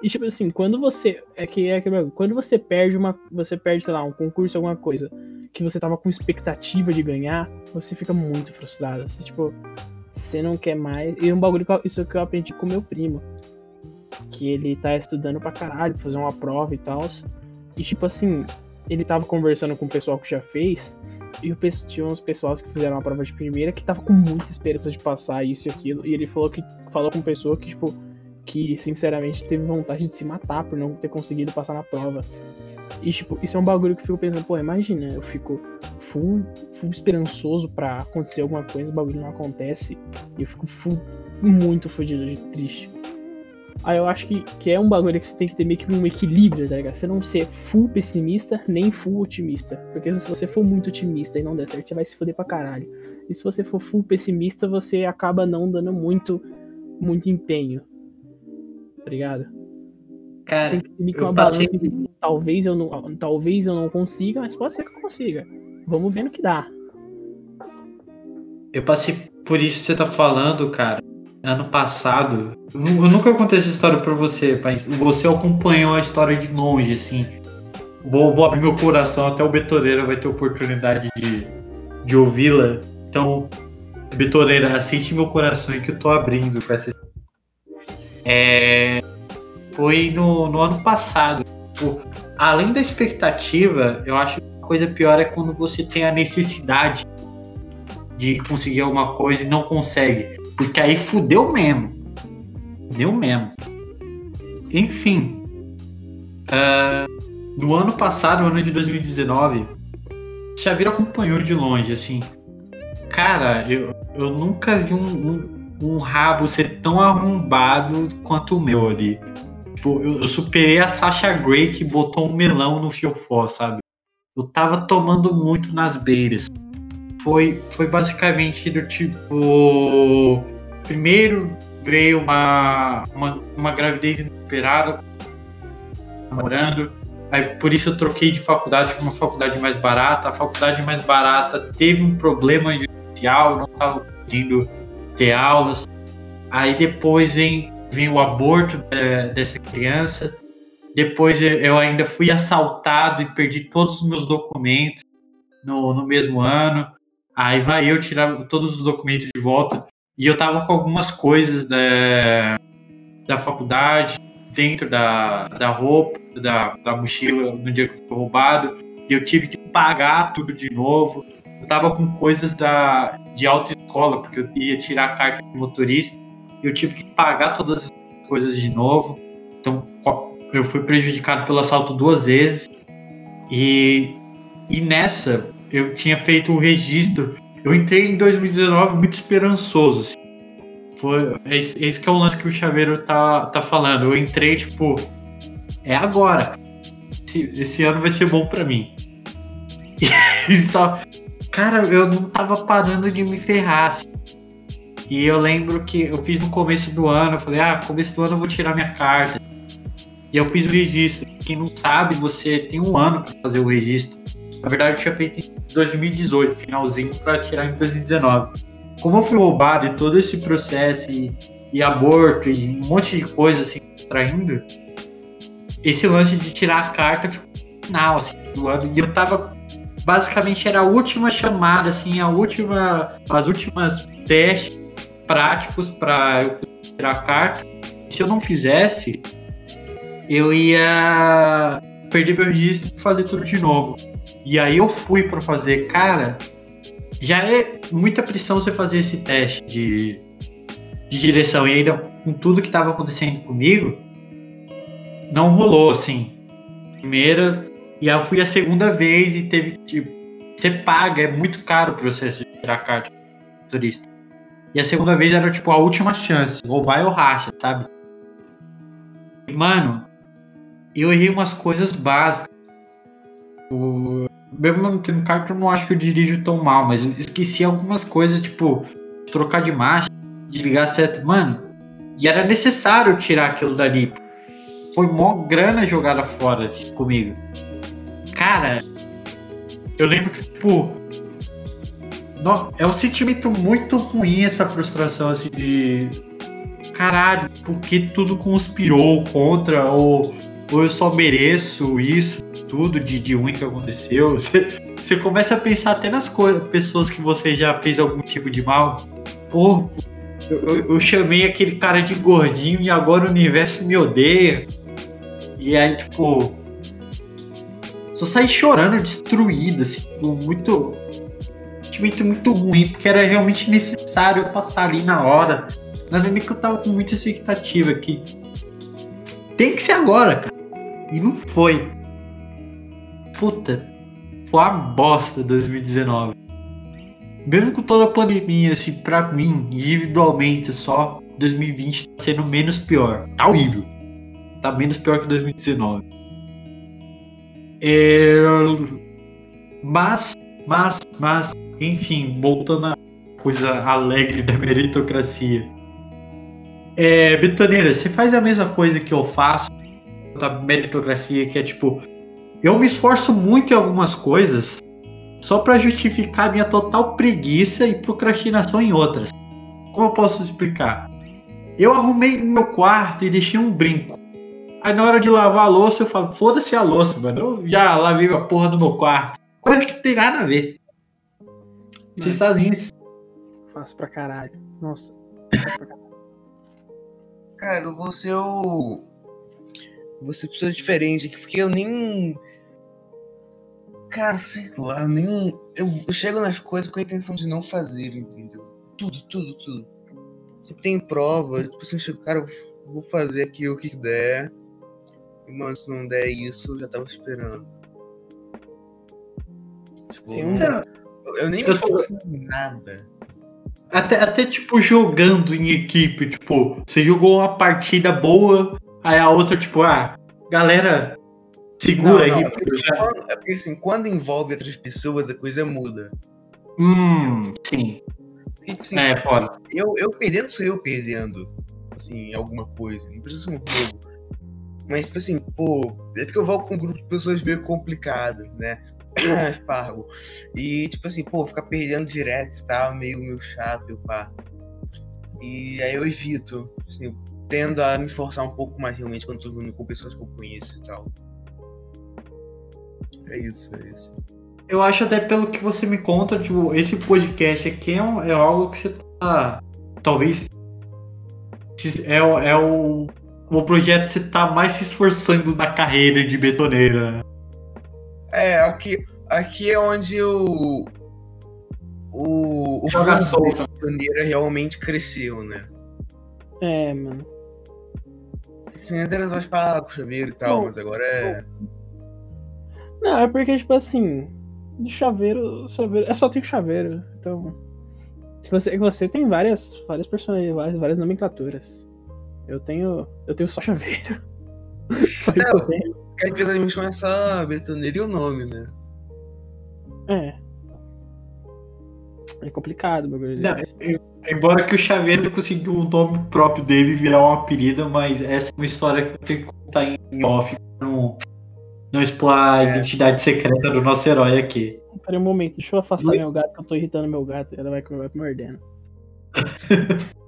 E tipo assim, quando você. É que é bagulho, Quando você perde uma. Você perde, sei lá, um concurso, alguma coisa, que você tava com expectativa de ganhar, você fica muito frustrado. Você, tipo, você não quer mais. E um bagulho isso que eu aprendi com meu primo. Que ele tá estudando pra caralho, fazer uma prova e tal. E tipo assim, ele tava conversando com o pessoal que já fez. E o tinha uns pessoas que fizeram a prova de primeira que tava com muita esperança de passar isso e aquilo. E ele falou que falou com pessoa que, tipo, que sinceramente teve vontade de se matar por não ter conseguido passar na prova. E, tipo, isso é um bagulho que eu fico pensando, pô, imagina, eu fico full, full esperançoso pra acontecer alguma coisa, o bagulho não acontece. E eu fico full, muito fodido de triste. Aí eu acho que, que é um bagulho que você tem que ter meio que um equilíbrio, tá ligado? Você não ser full pessimista, nem full otimista. Porque se você for muito otimista e não der certo, você vai se foder pra caralho. E se você for full pessimista, você acaba não dando muito, muito empenho. Tá ligado? Cara, Tem que ter que eu uma balança talvez eu não, talvez eu não consiga, mas pode ser que eu consiga. Vamos ver no que dá. Eu passei por isso que você tá falando, cara. Ano passado. Eu nu- eu nunca contei essa história pra você, mas você acompanhou a história de longe, assim. Vou, vou abrir meu coração, até o Betoreira vai ter oportunidade de, de ouvi-la. Então, Betoreira, aceite meu coração e que eu tô abrindo com essa história. É, foi no, no ano passado. Tipo, além da expectativa, eu acho que a coisa pior é quando você tem a necessidade de conseguir alguma coisa e não consegue. Porque aí fudeu mesmo. Fudeu mesmo. Enfim. ah, no ano passado, no ano de 2019, Xavier acompanhou de longe, assim. Cara, eu, eu nunca vi um, um, um rabo ser tão arrombado quanto o meu ali. Tipo, eu, eu superei a Sasha Grey que botou um melão no fiofó, sabe? Eu tava tomando muito nas beiras foi, foi basicamente do tipo. Primeiro veio uma, uma, uma gravidez inesperada, namorando. Aí por isso eu troquei de faculdade para uma faculdade mais barata. A faculdade mais barata teve um problema judicial, não estava podendo ter aulas. Aí depois vem, vem o aborto eh, dessa criança. Depois eu ainda fui assaltado e perdi todos os meus documentos no, no mesmo ano. Aí vai eu tirar todos os documentos de volta. E eu tava com algumas coisas da, da faculdade dentro da, da roupa, da, da mochila no dia que eu fui roubado. E eu tive que pagar tudo de novo. Eu tava com coisas da, de autoescola, porque eu ia tirar a carta de motorista. Eu tive que pagar todas as coisas de novo. Então eu fui prejudicado pelo assalto duas vezes. E, e nessa eu tinha feito o registro. Eu entrei em 2019 muito esperançoso. assim. Foi, esse, esse que é o lance que o Chaveiro tá, tá falando. Eu entrei, tipo, é agora. Esse, esse ano vai ser bom pra mim. E só. Cara, eu não tava parando de me ferrar. assim. E eu lembro que eu fiz no começo do ano. Eu falei, ah, começo do ano eu vou tirar minha carta. E eu fiz o registro. Quem não sabe, você tem um ano pra fazer o registro. Na verdade, eu tinha feito em 2018, finalzinho, pra tirar em 2019. Como eu fui roubado e todo esse processo, e, e aborto, e um monte de coisa assim, traindo, esse lance de tirar a carta ficou no final, assim, do ano. E eu tava. Basicamente era a última chamada, assim, a última. As últimas testes práticos pra eu tirar carta. Se eu não fizesse, eu ia perder meu registro e fazer tudo de novo. E aí eu fui pra fazer, cara, já é muita pressão você fazer esse teste de, de direção. E ainda com tudo que tava acontecendo comigo, não rolou, assim. Primeira, e aí eu fui a segunda vez e teve que, tipo, você paga, é muito caro o processo de tirar carta turista. E a segunda vez era, tipo, a última chance, ou vai ou racha, sabe? Mano, eu errei umas coisas básicas. O... Mesmo não tendo carta, eu não acho que eu dirijo tão mal, mas esqueci algumas coisas, tipo, trocar de marcha, de ligar seta. Mano, e era necessário tirar aquilo dali. Foi mó grana jogada fora assim, comigo. Cara, eu lembro que, tipo. No- É um sentimento muito ruim essa frustração, assim, de. Caralho, porque tudo conspirou contra, ou, ou eu só mereço isso, tudo de, de ruim que aconteceu. Você, você começa a pensar até nas coisas, pessoas que você já fez algum tipo de mal. Pô, eu, eu- eu chamei aquele cara de gordinho e agora o universo me odeia. E aí, tipo. Só saí chorando, destruído, assim, tipo, muito. Sentimento muito ruim, porque era realmente necessário passar ali na hora. Era nem que eu tava com muita expectativa aqui. Tem que ser agora, cara. E não foi. Puta, foi uma bosta 2019. Mesmo com toda a pandemia, assim, pra mim, individualmente só, 2020 tá sendo menos pior. Tá horrível. Tá menos pior que 2019. É... Mas, mas, mas, enfim, voltando à coisa alegre da meritocracia. É, Betoneira, você faz a mesma coisa que eu faço da meritocracia, que é tipo, eu me esforço muito em algumas coisas só para justificar minha total preguiça e procrastinação em outras. Como eu posso explicar? Eu arrumei meu quarto e deixei um brinco. Aí na hora de lavar a louça, eu falo, foda-se a louça, mano. Eu já lavei a porra do meu quarto. Coisa que tem nada a ver. Vocês fazem isso. Faço pra caralho. Nossa. Cara, eu vou ser o. Vou ser pessoa diferente aqui, porque eu nem. Cara, sei lá, eu nem. Eu, eu chego nas coisas com a intenção de não fazer, entendeu? Tudo, tudo, tudo. Sempre tem prova, tipo assim, eu chego, cara, eu vou fazer aqui o que der. E, mano, se não der isso, eu já tava esperando. Tipo, Tem um- não- eu nem me Eu em nada. Até, até tipo jogando em equipe, tipo, você jogou uma partida boa, aí a outra, tipo, ah, galera, segura Não, aí. não, porque Quando- é porque assim, quando envolve outras pessoas, a coisa muda. Hum, sim. Porque, tipo assim, É, foda. eu, eu perdendo sou eu perdendo. Assim, alguma coisa. Não precisa ser um jogo. Mas, tipo assim, pô, é porque eu volto com um grupo de pessoas meio complicadas, né? Espargo. E, tipo assim, pô, ficar perdendo direto e tal, meio, meio chato, eu pá. E aí eu evito. Assim, tendo a me esforçar um pouco mais realmente quando tô jogando com pessoas que eu conheço e tal. É isso, é isso. Eu acho até pelo que você me conta, tipo, esse podcast aqui é, um- é algo que você tá. Talvez. É, o- é o. O projeto que você tá mais se esforçando na carreira de betoneira, né? É, aqui, aqui é onde o. O. O Joga solto. betoneira realmente cresceu, né? É, mano. Assim, antes era só falar com o chaveiro e tal, Não, mas agora é. Não, é porque, tipo assim, de chaveiro, chaveiro. É só tem chaveiro. Então. Você, você tem várias, várias personalidades, várias, várias nomenclaturas. Eu tenho. Eu tenho só chaveiro. Só que eu tenho. Que a gente chama essa betoneira e o nome, né? É. É complicado o bagulho Não, desse. eu- embora que o Chaveiro conseguiu o nome próprio dele virar um apelido, mas essa é uma história que eu tenho que contar em off pra não, não expor a É. identidade secreta do nosso herói aqui. Peraí um momento, deixa eu afastar Oi? meu gato, que eu tô irritando meu gato. Ela vai, vai me mordendo.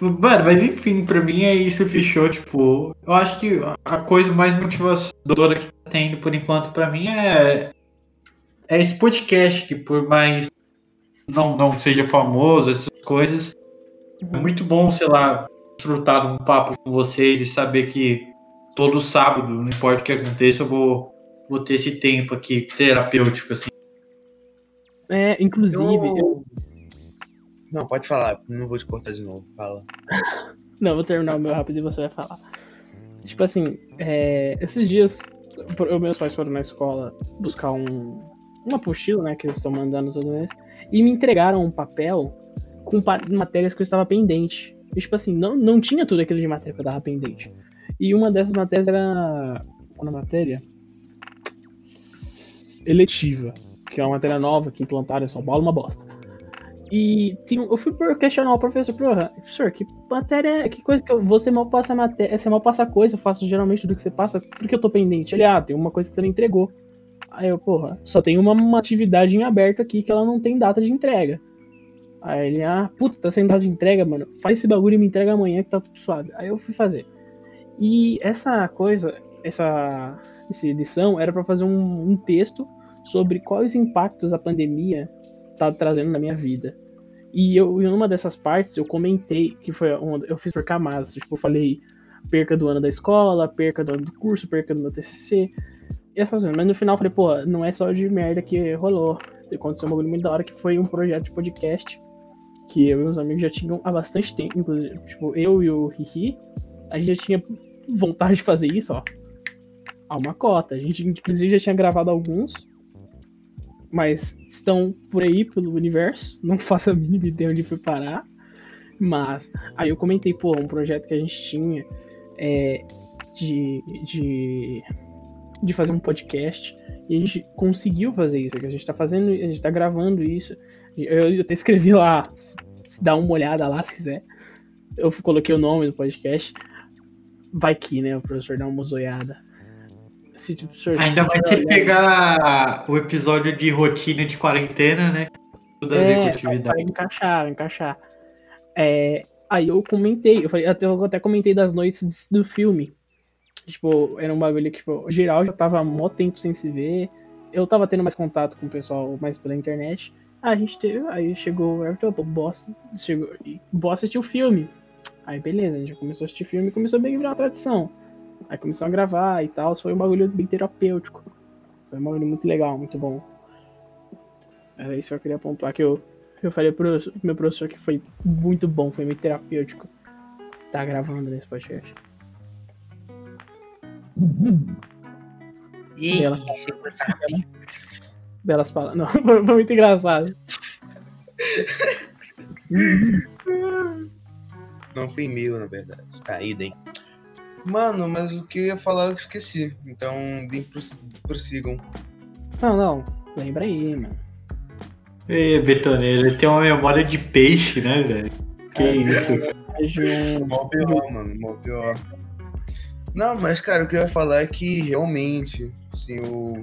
Mano, mas enfim, pra mim é isso, fechou. Tipo, eu acho que a coisa mais motivadora que tá tendo por enquanto pra mim é, é esse podcast, que por mais não, não seja famoso, essas coisas, é muito bom, sei lá, desfrutar de um papo com vocês e saber que todo sábado, não importa o que aconteça, eu vou, vou ter esse tempo aqui terapêutico, assim. É, inclusive, eu- Eu- Não, pode falar, não vou te cortar de novo. Fala. Não, vou terminar o meu rápido e você vai falar. Tipo assim, é, esses dias, eu, meus pais foram na escola buscar um, uma apostila, né, que eles estão mandando todo mês, e me entregaram um papel com matérias que eu estava pendente. E, tipo assim, não, não tinha tudo aquilo de matéria que eu estava pendente. E uma dessas matérias era. Qual a matéria? Eletiva, que é uma matéria nova que implantaram em São Paulo, uma bosta. E eu fui questionar o professor, professor, que matéria, que coisa que eu, você mal passa matéria, você mal passa coisa, eu faço geralmente tudo que você passa, por que eu tô pendente? Ele, ah, tem uma coisa que você não entregou. Aí eu, porra, só tem uma, uma atividade em aberto aqui que ela não tem data de entrega. Aí ele, ah, puta, tá sem data de entrega, mano, faz esse bagulho e me entrega amanhã que tá tudo suave. Aí eu fui fazer. E essa coisa, essa, essa edição era pra fazer um, um texto sobre quais impactos a pandemia tá trazendo na minha vida. E eu, em uma dessas partes, eu comentei que foi onde eu fiz por camadas. Tipo, eu falei perca do ano da escola, perca do ano do curso, perca do meu TCC, essas coisas. Mas no final eu falei, pô, não é só de merda que rolou. Aconteceu um bagulho muito da hora que foi um projeto de podcast que eu e meus amigos já tinham há bastante tempo. Inclusive, tipo, eu e o Hihi, a gente já tinha vontade de fazer isso, ó. Há uma cota. A gente, inclusive, já tinha gravado alguns mas estão por aí pelo universo. Não faço a mínima ideia onde foi parar. Mas aí eu comentei, pô, um projeto que a gente tinha é, de, de, de fazer um podcast. E a gente conseguiu fazer isso. Que a gente tá fazendo, a gente tá gravando isso. Eu, eu até escrevi lá, dá uma olhada lá se quiser. Eu coloquei o nome do podcast. vai que, né? O professor dá uma zoiada. Se, tipo, o professor- Ainda mais se pegar o episódio de rotina de quarentena, né? Tudo a ver com É, atividade. vai encaixar, vai encaixar. É, aí eu comentei, eu falei, até, eu até comentei das noites do filme. Tipo, era um bagulho que, tipo, geral já tava mó tempo sem se ver. Eu tava tendo mais contato com o pessoal mais pela internet. Ah, a gente teve, aí chegou o Everton, boss, chegou, boss assistiu o filme. Aí beleza, a gente já começou a assistir filme e começou a bem virar uma tradição. Aí começou a gravar e tal, foi um bagulho bem terapêutico. Foi um bagulho muito legal, muito bom. Era isso que eu queria pontuar, que eu, eu falei pro meu professor que foi muito bom, foi muito terapêutico. Tá gravando nesse podcast. Ih, Ela- chegou tarde. Belas palavras. Não, foi, muito engraçado. Não foi e-mail, na verdade. Caída, hein? Mano, mas o que eu ia falar eu esqueci. Então, bem pros- prossigam. Não, não. Lembra aí, mano. Ê, betoneiro, ele tem uma memória de peixe, né, velho? Que É. isso? Mó pior, mano, mó pior. Não, mas cara, o que eu ia falar é que realmente, assim, o.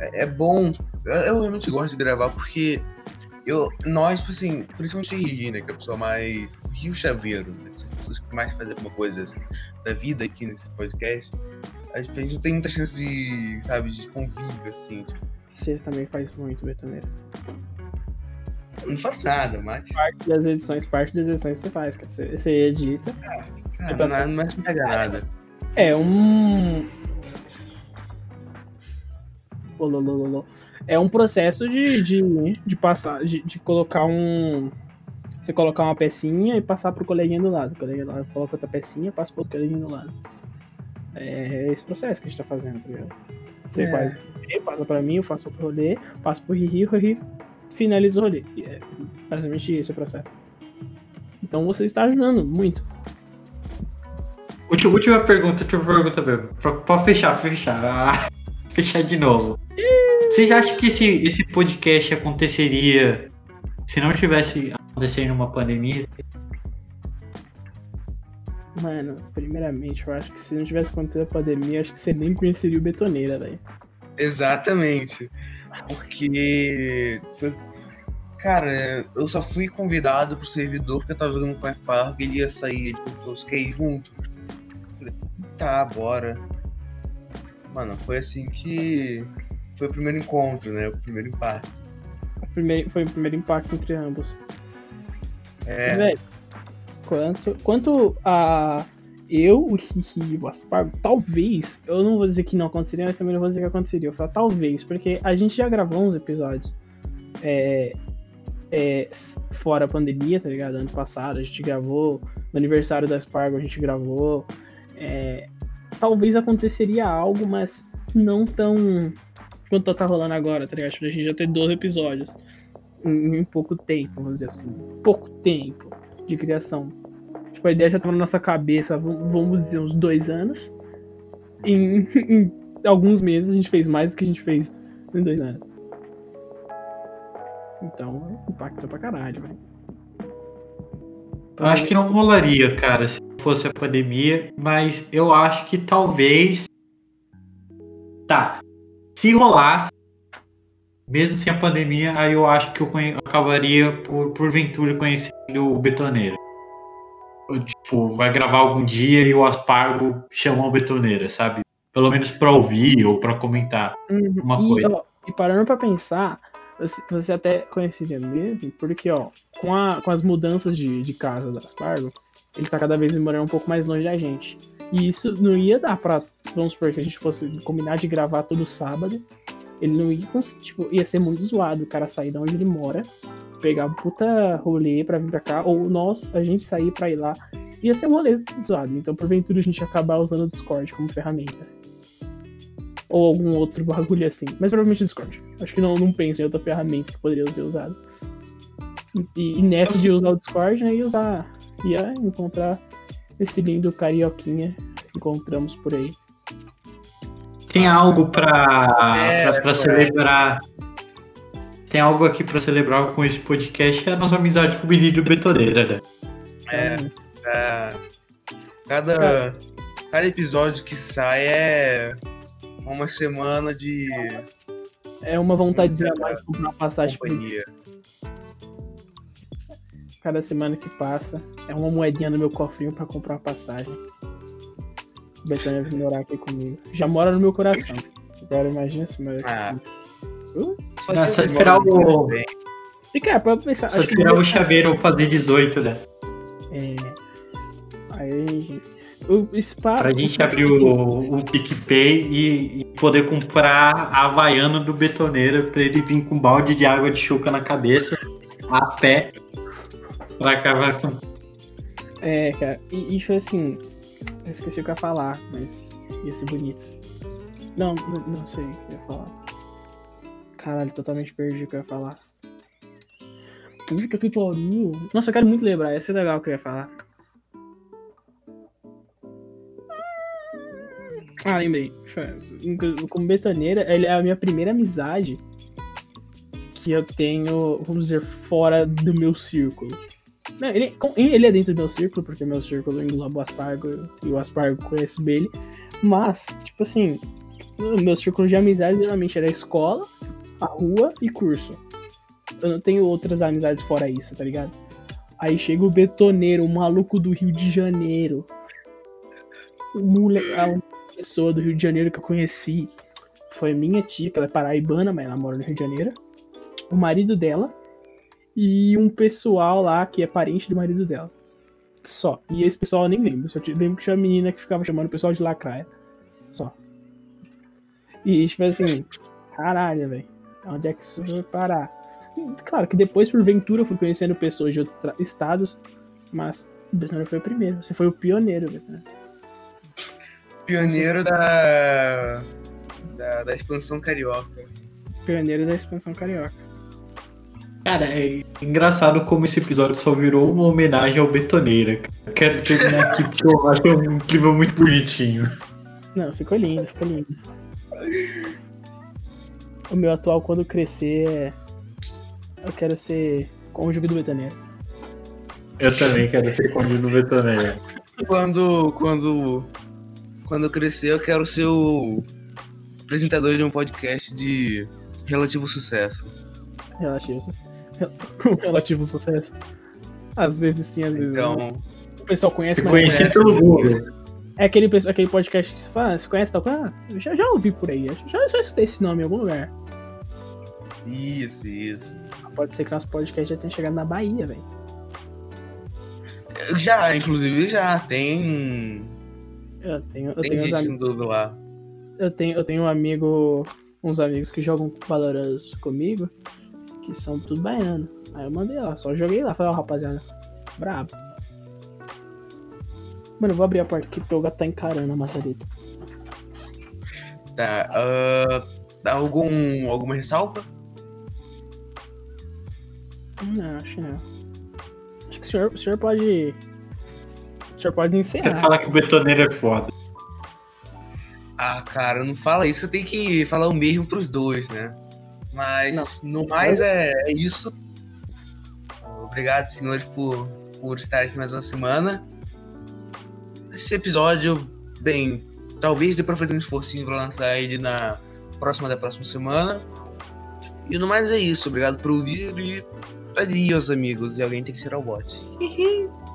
É, é bom. Eu, eu realmente gosto de gravar porque eu, nós, tipo assim, principalmente Riri, né? Que é a pessoa mais. Rio Chaveiro, né? Pessoas que mais fazem alguma coisa assim, da vida aqui nesse podcast. A gente, não tem muita chance de, sabe, de convívio, assim. Tipo, Você também faz muito, Betoneiro. eu não faço nada, mas. Parte das edições, parte das edições você faz, cara. Você, você edita. Cara, Tipo não, não mais pega nada. É um. Ololololo. É um processo de, de, de passar, de, de colocar um. Você colocar uma pecinha e passar pro coleguinha do lado. O coleguinha do lado coloca outra pecinha e passa pro outro coleguinha do lado. É esse processo que a gente tá fazendo, tá ligado? Você É. faz passa pra mim, eu faço outro rolê, passo pro Riri, o Riri finaliza o rolê. E é basicamente esse o processo. Então você está ajudando muito. Última, última pergunta, última pergunta mesmo. Pra fechar, fechar. Ah, fechar de novo. Vocês acham que esse, esse podcast aconteceria se não tivesse acontecendo uma pandemia? Mano, primeiramente, eu acho que se não tivesse acontecido a pandemia, eu acho que você nem conheceria o Betoneira, velho. Exatamente. Porque. foi- Cara, eu só fui convidado pro servidor que eu tava jogando com o F-Park, ele ia sair, ele perguntou se quer ir junto. Eu Falei, tá, bora. Mano, foi assim que. Foi o primeiro encontro, né? O primeiro impacto. O primeiro- foi o primeiro impacto entre ambos. É, Velho, quanto, quanto a eu, o Hihi e o Aspargo, talvez, eu não vou dizer que não aconteceria, mas também não vou dizer que aconteceria. Eu falo talvez, porque a gente já gravou uns episódios é, é, fora a pandemia, tá ligado? Ano passado, a gente gravou, no aniversário da Aspargo a gente gravou. é, talvez aconteceria algo, mas não tão quanto tá rolando agora, tá ligado? Tipo, A gente já tem 12 episódios em, em pouco tempo, vamos dizer assim. Pouco tempo de criação. Tipo, a ideia já tá na nossa cabeça, vamos dizer, uns dois anos. Em, em alguns meses a gente fez mais do que a gente fez em dois anos. Então, impactou pra caralho, velho. Eu acho que não rolaria, cara, se fosse a pandemia, mas eu acho que talvez. Tá. Se rolasse, mesmo sem a pandemia, aí eu acho que eu acabaria por, porventura conhecendo o betoneiro. Ou, Tipo, vai gravar algum dia e o Aspargo chama o betoneiro, sabe? Pelo menos pra ouvir ou pra comentar. Uhum. uma e, coisa. ó, e parando pra pensar, você, até conheceria mesmo, porque, ó, com, a, com as mudanças de, de casa das Aspargo, ele tá cada vez morando um pouco mais longe da gente. E isso não ia dar pra. Vamos supor que a gente fosse combinar de gravar todo sábado. Ele não ia conseguir. Tipo, ia ser muito zoado o cara sair de onde ele mora, pegar um puta rolê pra vir pra cá, ou nós, a gente sair pra ir lá. Ia ser um rolê zoado. Então, porventura, a gente ia acabar usando o Discord como ferramenta ou algum outro bagulho assim. Mas provavelmente Discord. Acho que não, não penso em outra ferramenta que poderia ser usada. E, e nessa de usar o Discord, né, ia usar. Ia encontrar esse lindo carioquinha que encontramos por aí. Tem algo pra, É, é. celebrar. Tem algo aqui pra celebrar com esse podcast é a nossa amizade com o menino betoneira, né? É, é, cada, cada episódio que sai é uma semana de É uma vontadezinha a mais de comprar uma passagem por companhia. Cada semana que passa. É uma moedinha no meu cofrinho pra comprar uma passagem. O Betânia vem morar aqui comigo. Já mora no meu coração. Agora imagina se mora Ah. Uh, Só esperar o- pra pensar. Só esperar o chaveiro fazer 18, né? É. Aí, gente. O spa. Pra gente abrir o, o PicPay e, e poder comprar a Havaiana do betoneira pra ele vir com um balde de água de chuca na cabeça, a pé, pra gravação. É, cara. E, foi assim. Eu esqueci o que eu ia falar, mas ia ser bonito. Não, não, não sei o que eu ia falar. Caralho, totalmente perdi o que eu ia falar. Puta que pariu. Nossa, eu quero muito lembrar. Ia ser legal o que eu ia falar. Ah, lembrei. Como betoneira, ele é a minha primeira amizade que eu tenho, vamos dizer, fora do meu círculo. Não, ele, ele é dentro do meu círculo, porque meu círculo engloba o Aspargo e o Aspargo conhece bem ele. Mas, tipo assim, meu círculo de amizade geralmente era a escola, a rua e curso. Eu não tenho outras amizades fora isso, tá ligado? Aí chega o betoneiro, o maluco do Rio de Janeiro. A única pessoa do Rio de Janeiro que eu conheci foi minha tia, que ela é paraibana, mas ela mora no Rio de Janeiro. O marido dela e um pessoal lá que é parente do marido dela. Só. E esse pessoal eu nem lembro. Só lembro que tinha uma menina que ficava chamando o pessoal de lacraia. Só. E tipo assim, caralho, velho. Onde é que isso vai parar? Claro que depois, por ventura, eu fui conhecendo pessoas de outros estados, mas o Betânia foi o primeiro. Você foi o pioneiro, Betânia. Pioneiro da, da, da expansão carioca. Pioneiro da expansão carioca. Cara, é engraçado como esse episódio só virou uma homenagem ao Betoneira. Quero terminar aqui porque eu acho um clima muito bonitinho. Não, ficou lindo, ficou lindo. O meu atual, quando crescer, é. Eu quero ser cônjuge do Betaneiro. Eu também quero ser cônjuge do Betoneira. Quando, quando, quando eu crescer, eu quero ser o apresentador de um podcast de relativo sucesso. Relativo. Relativo sucesso. Às vezes sim, às vezes não. Então, O pessoal conhece, mas não Conheci conhece. pelo Google. É aquele, aquele podcast que se fala, você conhece tal coisa? Ah, eu já, já ouvi por aí, já, já escutei esse nome em algum lugar. isso, isso. Pode ser que nosso podcast já tenha chegado na Bahia, velho. Já, inclusive, já tem. Eu tenho, eu Tem tenho, uns gente am- lá. eu tenho, eu tenho um amigo, uns amigos que jogam Valorant comigo, que são tudo baiano. Aí eu mandei lá, só joguei lá, falei, ó, rapaziada, brabo. Mano, eu vou abrir a porta aqui porque o gato tá encarando a maçareta. Tá. ah, dá algum, alguma ressalva? Não, acho que não. Acho que o senhor, o senhor pode. O senhor pode Quer encerrar. falar que o Betoneira é foda. Ah, cara, não fala isso, eu tenho que falar o mesmo pros dois, né? Mas, no mais, é, é isso. Obrigado, senhores, por, por estar aqui mais uma semana. Esse episódio, bem, talvez dê pra fazer um esforcinho pra lançar ele na próxima da próxima semana. E no mais é isso, obrigado por ouvir e adeus, amigos. E alguém tem que tirar o bot.